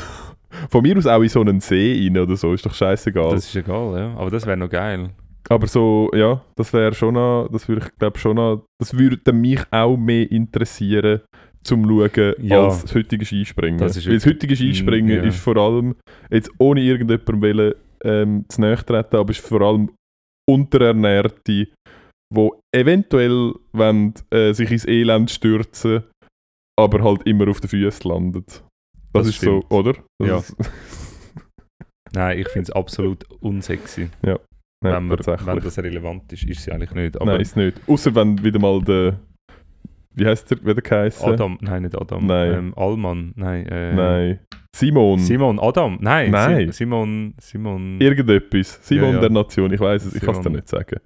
von mir aus auch in so einen See rein oder so, ist doch scheißegal. Das ist egal, ja. Aber das wäre noch geil. Aber so, ja, das wäre schon noch, das würde ich glaube schon noch, das würde mich auch mehr interessieren, zum Schauen, Ja. als das heutige Skispringen. Das ist Weil das heutige Skispringen ja. ist vor allem, jetzt ohne irgendjemandem wollen, ähm, zu nahe treten, aber ist vor allem Unterernährte, die eventuell wollen, äh, sich ins Elend stürzen, aber halt immer auf den Füßen landen. Das, Das ist so, stimmt. oder? Das Ja. Ist, [LAUGHS] Nein, ich finde es absolut unsexy. nein, wenn, tatsächlich. wenn das relevant ist, ist es eigentlich nicht. Aber Nein, ist nicht. Außer wenn wieder mal der. Wie heißt der wieder geheißen? Adam, nein, nicht Adam. Nein. Ähm, Allmann, nein. Äh, Nein. Simon. Simon, Adam, nein. Nein. Si- Simon, Simon. Irgendetwas. Simon Ja, ja. der Nation, ich weiß es, ich kann es dir nicht sagen.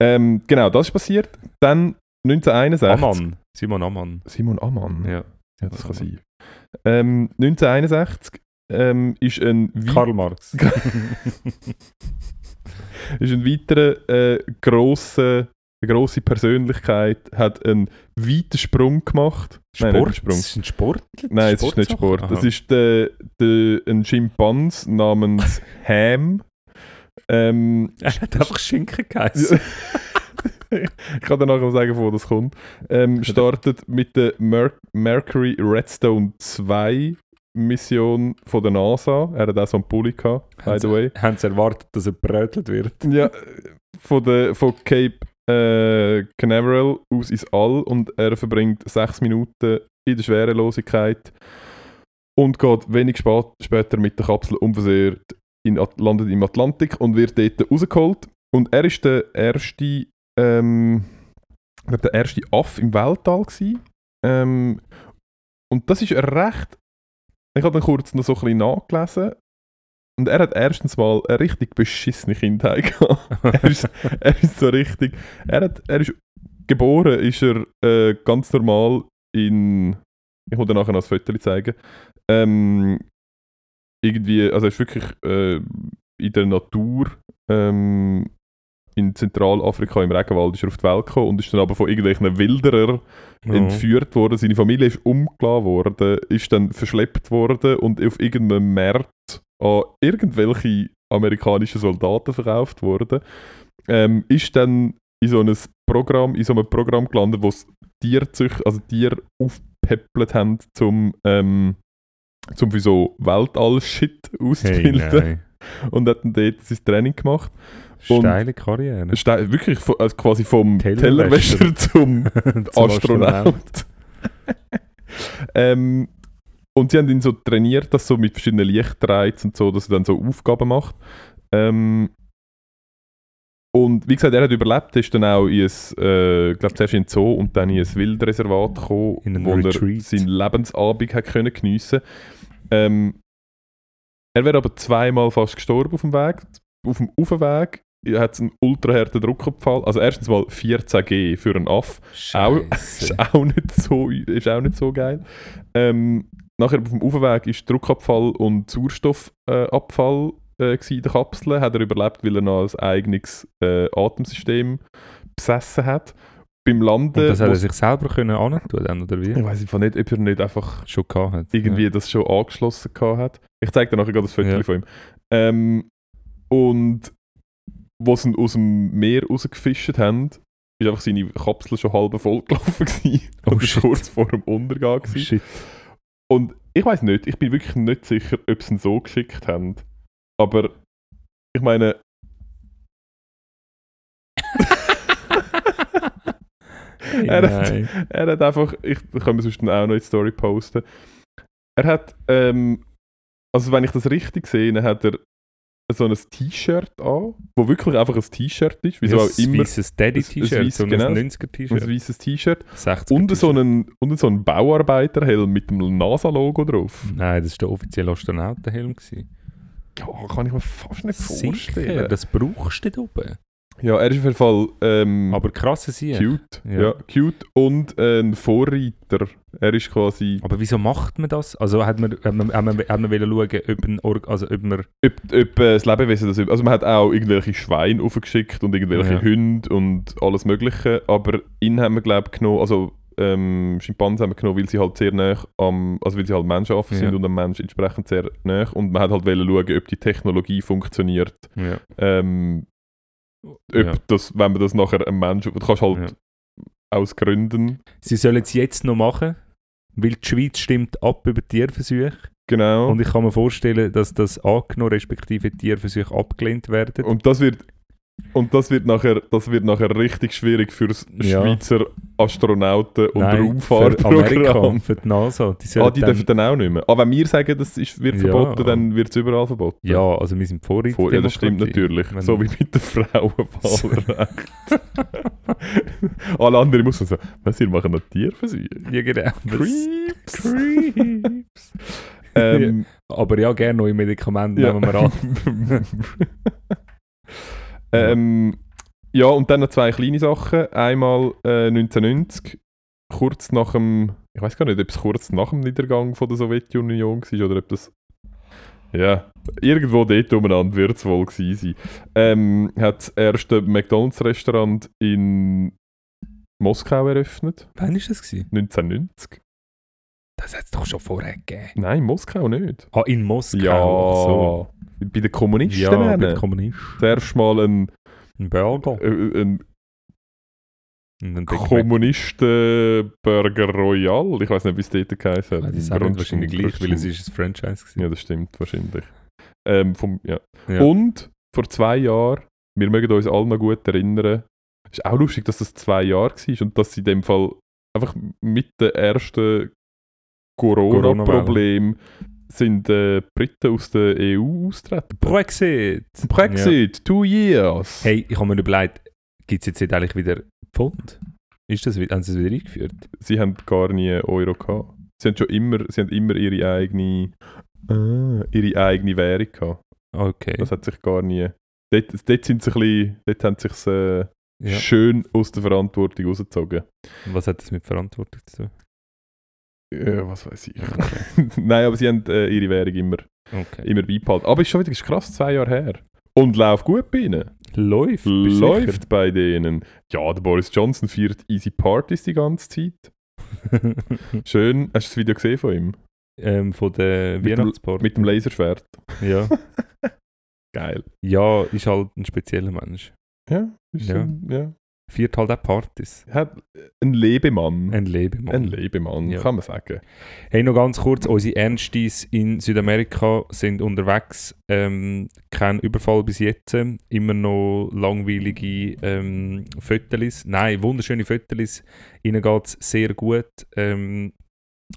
Ähm, genau, das ist passiert. Dann 1961. Ammann. Simon Ammann. Simon Ammann. Ja. Ja, das kann sein. Ähm, 1961 ähm, ist ein, wei- Karl Marx. [LAUGHS] ist ein weiterer äh, grosser, eine grosse Persönlichkeit, hat einen weiten Sprung gemacht. Nein, Sport? Sprung. Das ist ein Sport? Nein, es ist nicht? Sport. Es Aha. ist der, der, ein Schimpans namens [LAUGHS] Ham. Ähm, Er hat einfach Schinken geheißen. [LAUGHS] ich kann dir nachher sagen, wo das kommt. Ähm, startet mit der Mer Mercury Redstone 2 Mission von der NASA. Er hat auch so einen Pulli gehabt, by the way. Haben sie erwartet, dass er brötelt wird? Ja, von, der, von Cape äh, Canaveral aus ins All und er verbringt sechs Minuten in der Schwerelosigkeit und geht wenig spät, später mit der Kapsel unversehrt in, landet im Atlantik und wird dort rausgeholt. Und er ist der erste, ähm, der erste Aff im Weltall gewesen. Ähm, und das ist recht. Ich habe dann kurz noch so ein bisschen nachgelesen. Und er hat erstens mal eine richtig beschissene Kindheit gehabt. [LAUGHS] er, ist, er ist so richtig. Er, hat, er ist geboren, ist er äh, ganz normal in. Ich muss dir nachher noch ein Foto zeigen. Ähm, irgendwie, also er ist wirklich äh, in der Natur ähm, in Zentralafrika im Regenwald ist er auf die Welt gekommen und ist dann aber von irgendwelchen Wilderern entführt worden. Seine Familie ist umgelassen worden, ist dann verschleppt worden und auf irgendeinem Markt an irgendwelche amerikanischen Soldaten verkauft worden. Ähm, ist dann in so, einem Programm, in so einem Programm gelandet, wo Tierzücht, also Tiere aufgepäppelt haben, zum, ähm, zum für so Weltall-Shit Hey, auszubilden. nein. und hat dann dort sein Training gemacht. Und- Steile Karriere. Ste- wirklich also quasi vom Tellerwäscher. Tellerwäscher zum [LAUGHS] Zum Astronaut. [LAUGHS] ähm, und sie haben ihn so trainiert, dass so mit verschiedenen Lichtreizen und so, dass er dann so Aufgaben macht. Ähm, und wie gesagt, er hat überlebt, ist dann auch in ein, äh, ich glaube zuerst in den Zoo und dann in ein Wildreservat gekommen, wo er Retreat. seinen Lebensabend hat können geniessen. Ähm, er wäre aber zweimal fast gestorben auf dem Weg. Auf dem Aufweg hat es einen ultra harten Druckabfall. Also erstens mal 14G für einen Aff. Auch, [LAUGHS] ist auch nicht so, ist auch nicht so geil. Ähm, nachher auf dem Aufweg ist Druckabfall und Sauerstoffabfall äh, äh, in der Kapsel. Hat er überlebt, weil er noch ein eigenes äh, Atemsystem besessen hat. Beim Landen, Und das hat er sich selber können antun dann, oder wie? ich weiß einfach nicht, ob er nicht einfach Schon hat. irgendwie das schon angeschlossen hat. Ich zeige dir nachher gerade das Foto Ja. von ihm. Ähm, und wo sie aus dem Meer rausgefischt haben, ist einfach seine Kapsel schon halb voll gelaufen [LAUGHS] gewesen. Oh, und shit. kurz vor dem Untergang Ja. Oh, shit. Und ich weiß nicht, ich bin wirklich nicht sicher, ob sie ihn so geschickt haben. Aber ich meine, [LAUGHS] Er hat- er hat einfach, ich können wir sonst dann auch noch in die Story posten. Er hat, ähm, also wenn ich das richtig sehe, dann hat er so ein T-Shirt an, wo wirklich einfach ein T-Shirt ist, wie so auch ein immer weißes Daddy-T-Shirt, ein- ein so ein genau. 90er-T-Shirt. ein weißes T-Shirt 60er und so einen, und so einen Bauarbeiterhelm mit dem NASA-Logo drauf. Nein, das war der offizielle Astronautenhelm. gewesen. Ja, kann ich mir fast nicht Sicher, vorstellen. das brauchst du dort oben. Ja, er ist auf jeden Fall ähm, Aber krass ist ja. cute. Ja. Ja. cute und äh, ein Vorreiter. Er ist quasi, Aber wieso macht man das? Also hat man, hat man, hat man, hat man wollen schauen, ob, ein Org, also ob man... ob, ob äh, das Lebewesen das, also man hat auch irgendwelche Schweine aufgeschickt und irgendwelche Ja. Hunde und alles mögliche, aber ihn haben wir glaube ich genommen, also ähm, Schimpansen haben wir genommen, weil sie halt sehr nah am, also weil sie halt Menschenaffen Ja. sind und am Mensch entsprechend sehr nah und man hat halt wollen schauen, ob die Technologie funktioniert, Ja. ähm, ob Ja. das, wenn man das nachher einem Menschen, du kannst halt aus Gründen, Sie sollen es jetzt noch machen, weil die Schweiz stimmt ab über Tierversuche. genau, Und ich kann mir vorstellen, dass das angenommen respektive Tierversuche abgelehnt werden. Und das wird und das wird nachher, das wird nachher richtig schwierig für Ja. Schweizer Astronauten- und Nein, für Amerika, Raumfahrtprogramm. für die NASA. Die Ah, die dann- dürfen dann auch nicht mehr. Aber wenn wir sagen, das ist, wird Ja. verboten, dann wird es überall verboten. Ja, also wir sind Vorreiter. Vor, ja, das stimmt natürlich. Wenn- So wie mit dem Frauenwahlrecht. [LAUGHS] Alle anderen muss man sagen, was, ihr machen noch Tierversuche? Ja, genau. Creeps. Creeps. [LAUGHS] Ähm, Aber ja, gerne neue Medikamente nehmen wir an. [LAUGHS] ähm, ja, und dann noch zwei kleine Sachen. Einmal äh, 1990, kurz nach dem, ich weiß gar nicht, ob es kurz nach dem Niedergang von der Sowjetunion war oder ob das, ja, irgendwo dort umeinander wird es wohl gewesen sein, ähm, hat das erste McDonalds-Restaurant in Moskau eröffnet, Wann war das? Gewesen? 1990. Das hat es doch schon vorher gegeben. Nein, Moskau nicht. Ah, in Moskau. Ja, so. Bei den Kommunisten. Ja, bei nennen. den Kommunisten. Zuerst mal ein, Ein Burger. äh, ein ein Mac. Kommunisten-Burger Royal. Ich weiß nicht, wie es dort geheißen Ah, hat. Die sind Brunch- wahrscheinlich gleich, weil es ist ein Franchise gewesen. Ja, das stimmt wahrscheinlich. Ähm, vom, ja. Ja. Und vor zwei Jahren, wir mögen uns alle noch gut erinnern, ist auch lustig, dass das zwei Jahre war und dass sie in dem Fall einfach mit dem ersten Corona-Problem sind äh, die Briten aus der EU austreten. Brexit. Brexit, two years. Hey, ich habe mir überlegt, gibt es jetzt nicht eigentlich wieder Pfund? Ist das, haben sie es wieder eingeführt? Sie haben gar nie Euro gehabt. Sie haben schon immer, sie haben immer ihre eigene, ah, ihre eigene Währung gehabt. Okay. Das hat sich gar nie. Dort, dort sind sie ein bisschen, dort haben sie sich äh, Ja. schön aus der Verantwortung rausgezogen. Was hat das mit Verantwortung zu tun? Ja, was weiß ich. [LAUGHS] Nein, aber sie haben äh, ihre Währung immer, Okay. immer beibehalten. Aber ist schon wieder ist krass, zwei Jahre her. Und läuft gut bei ihnen. Läuft. Läuft bei denen. Ja, der Boris Johnson feiert easy Partys die ganze Zeit. [LAUGHS] Schön. Hast du das Video gesehen von ihm? ähm, von der Mit dem- Weihnachtsparty. Mit dem Laserschwert. ja. [LAUGHS] Geil. ja, ist halt ein spezieller Mensch. Ja, ist Ja. Ein, ja. Halt auch Partys. Hat ein Lebemann. Ein Lebemann. Ein Lebemann, Ja. kann man sagen. Hey, noch ganz kurz, unsere Ernstis in Südamerika sind unterwegs. Ähm, kein Überfall bis jetzt. Immer noch langweilige ähm, Fotos. Nein, wunderschöne Fotos. Ihnen geht es sehr gut. Ähm,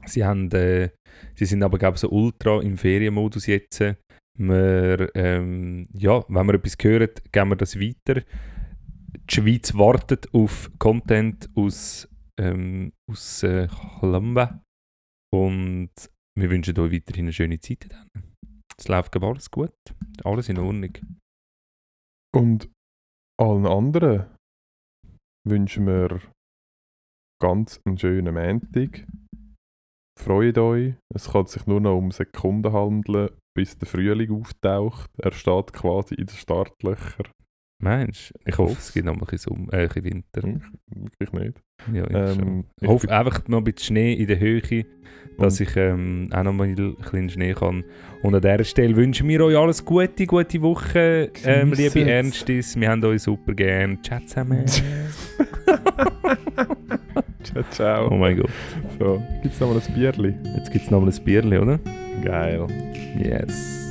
sie, haben, äh, sie sind aber, glaube ich, so ultra im Ferienmodus jetzt. Wir, ähm, ja, wenn wir etwas hören, geben wir das weiter. Die Schweiz wartet auf Content aus, ähm, aus äh, Colombia. Und wir wünschen euch weiterhin eine schöne Zeit. Dann. Es läuft glaube ich, alles gut. Alles in Ordnung. Und allen anderen wünschen wir ganz einen schönen Montag. Freut euch. Es kann sich nur noch um Sekunden handeln, bis der Frühling auftaucht. Er steht quasi in den Startlöchern. Meinst du? Ich hoffe, es gibt noch ein bisschen, Sommer, äh, ein bisschen Winter. Hm, Wirklich nicht. Ja, ich Ähm, ich ich hoffe bin- einfach noch ein bisschen Schnee in der Höhe, dass Und- ich ähm, auch noch mal ein bisschen Schnee kann. Und an dieser Stelle wünschen wir euch alles Gute, gute Woche, ähm, liebe. Ernstis. Wir haben euch super gern. Ciao zusammen. [LAUGHS] ciao, ciao. oh mein Gott. So, gibt es noch mal ein Bierli? Jetzt gibt es noch mal ein Bierchen, oder? Geil. Yes.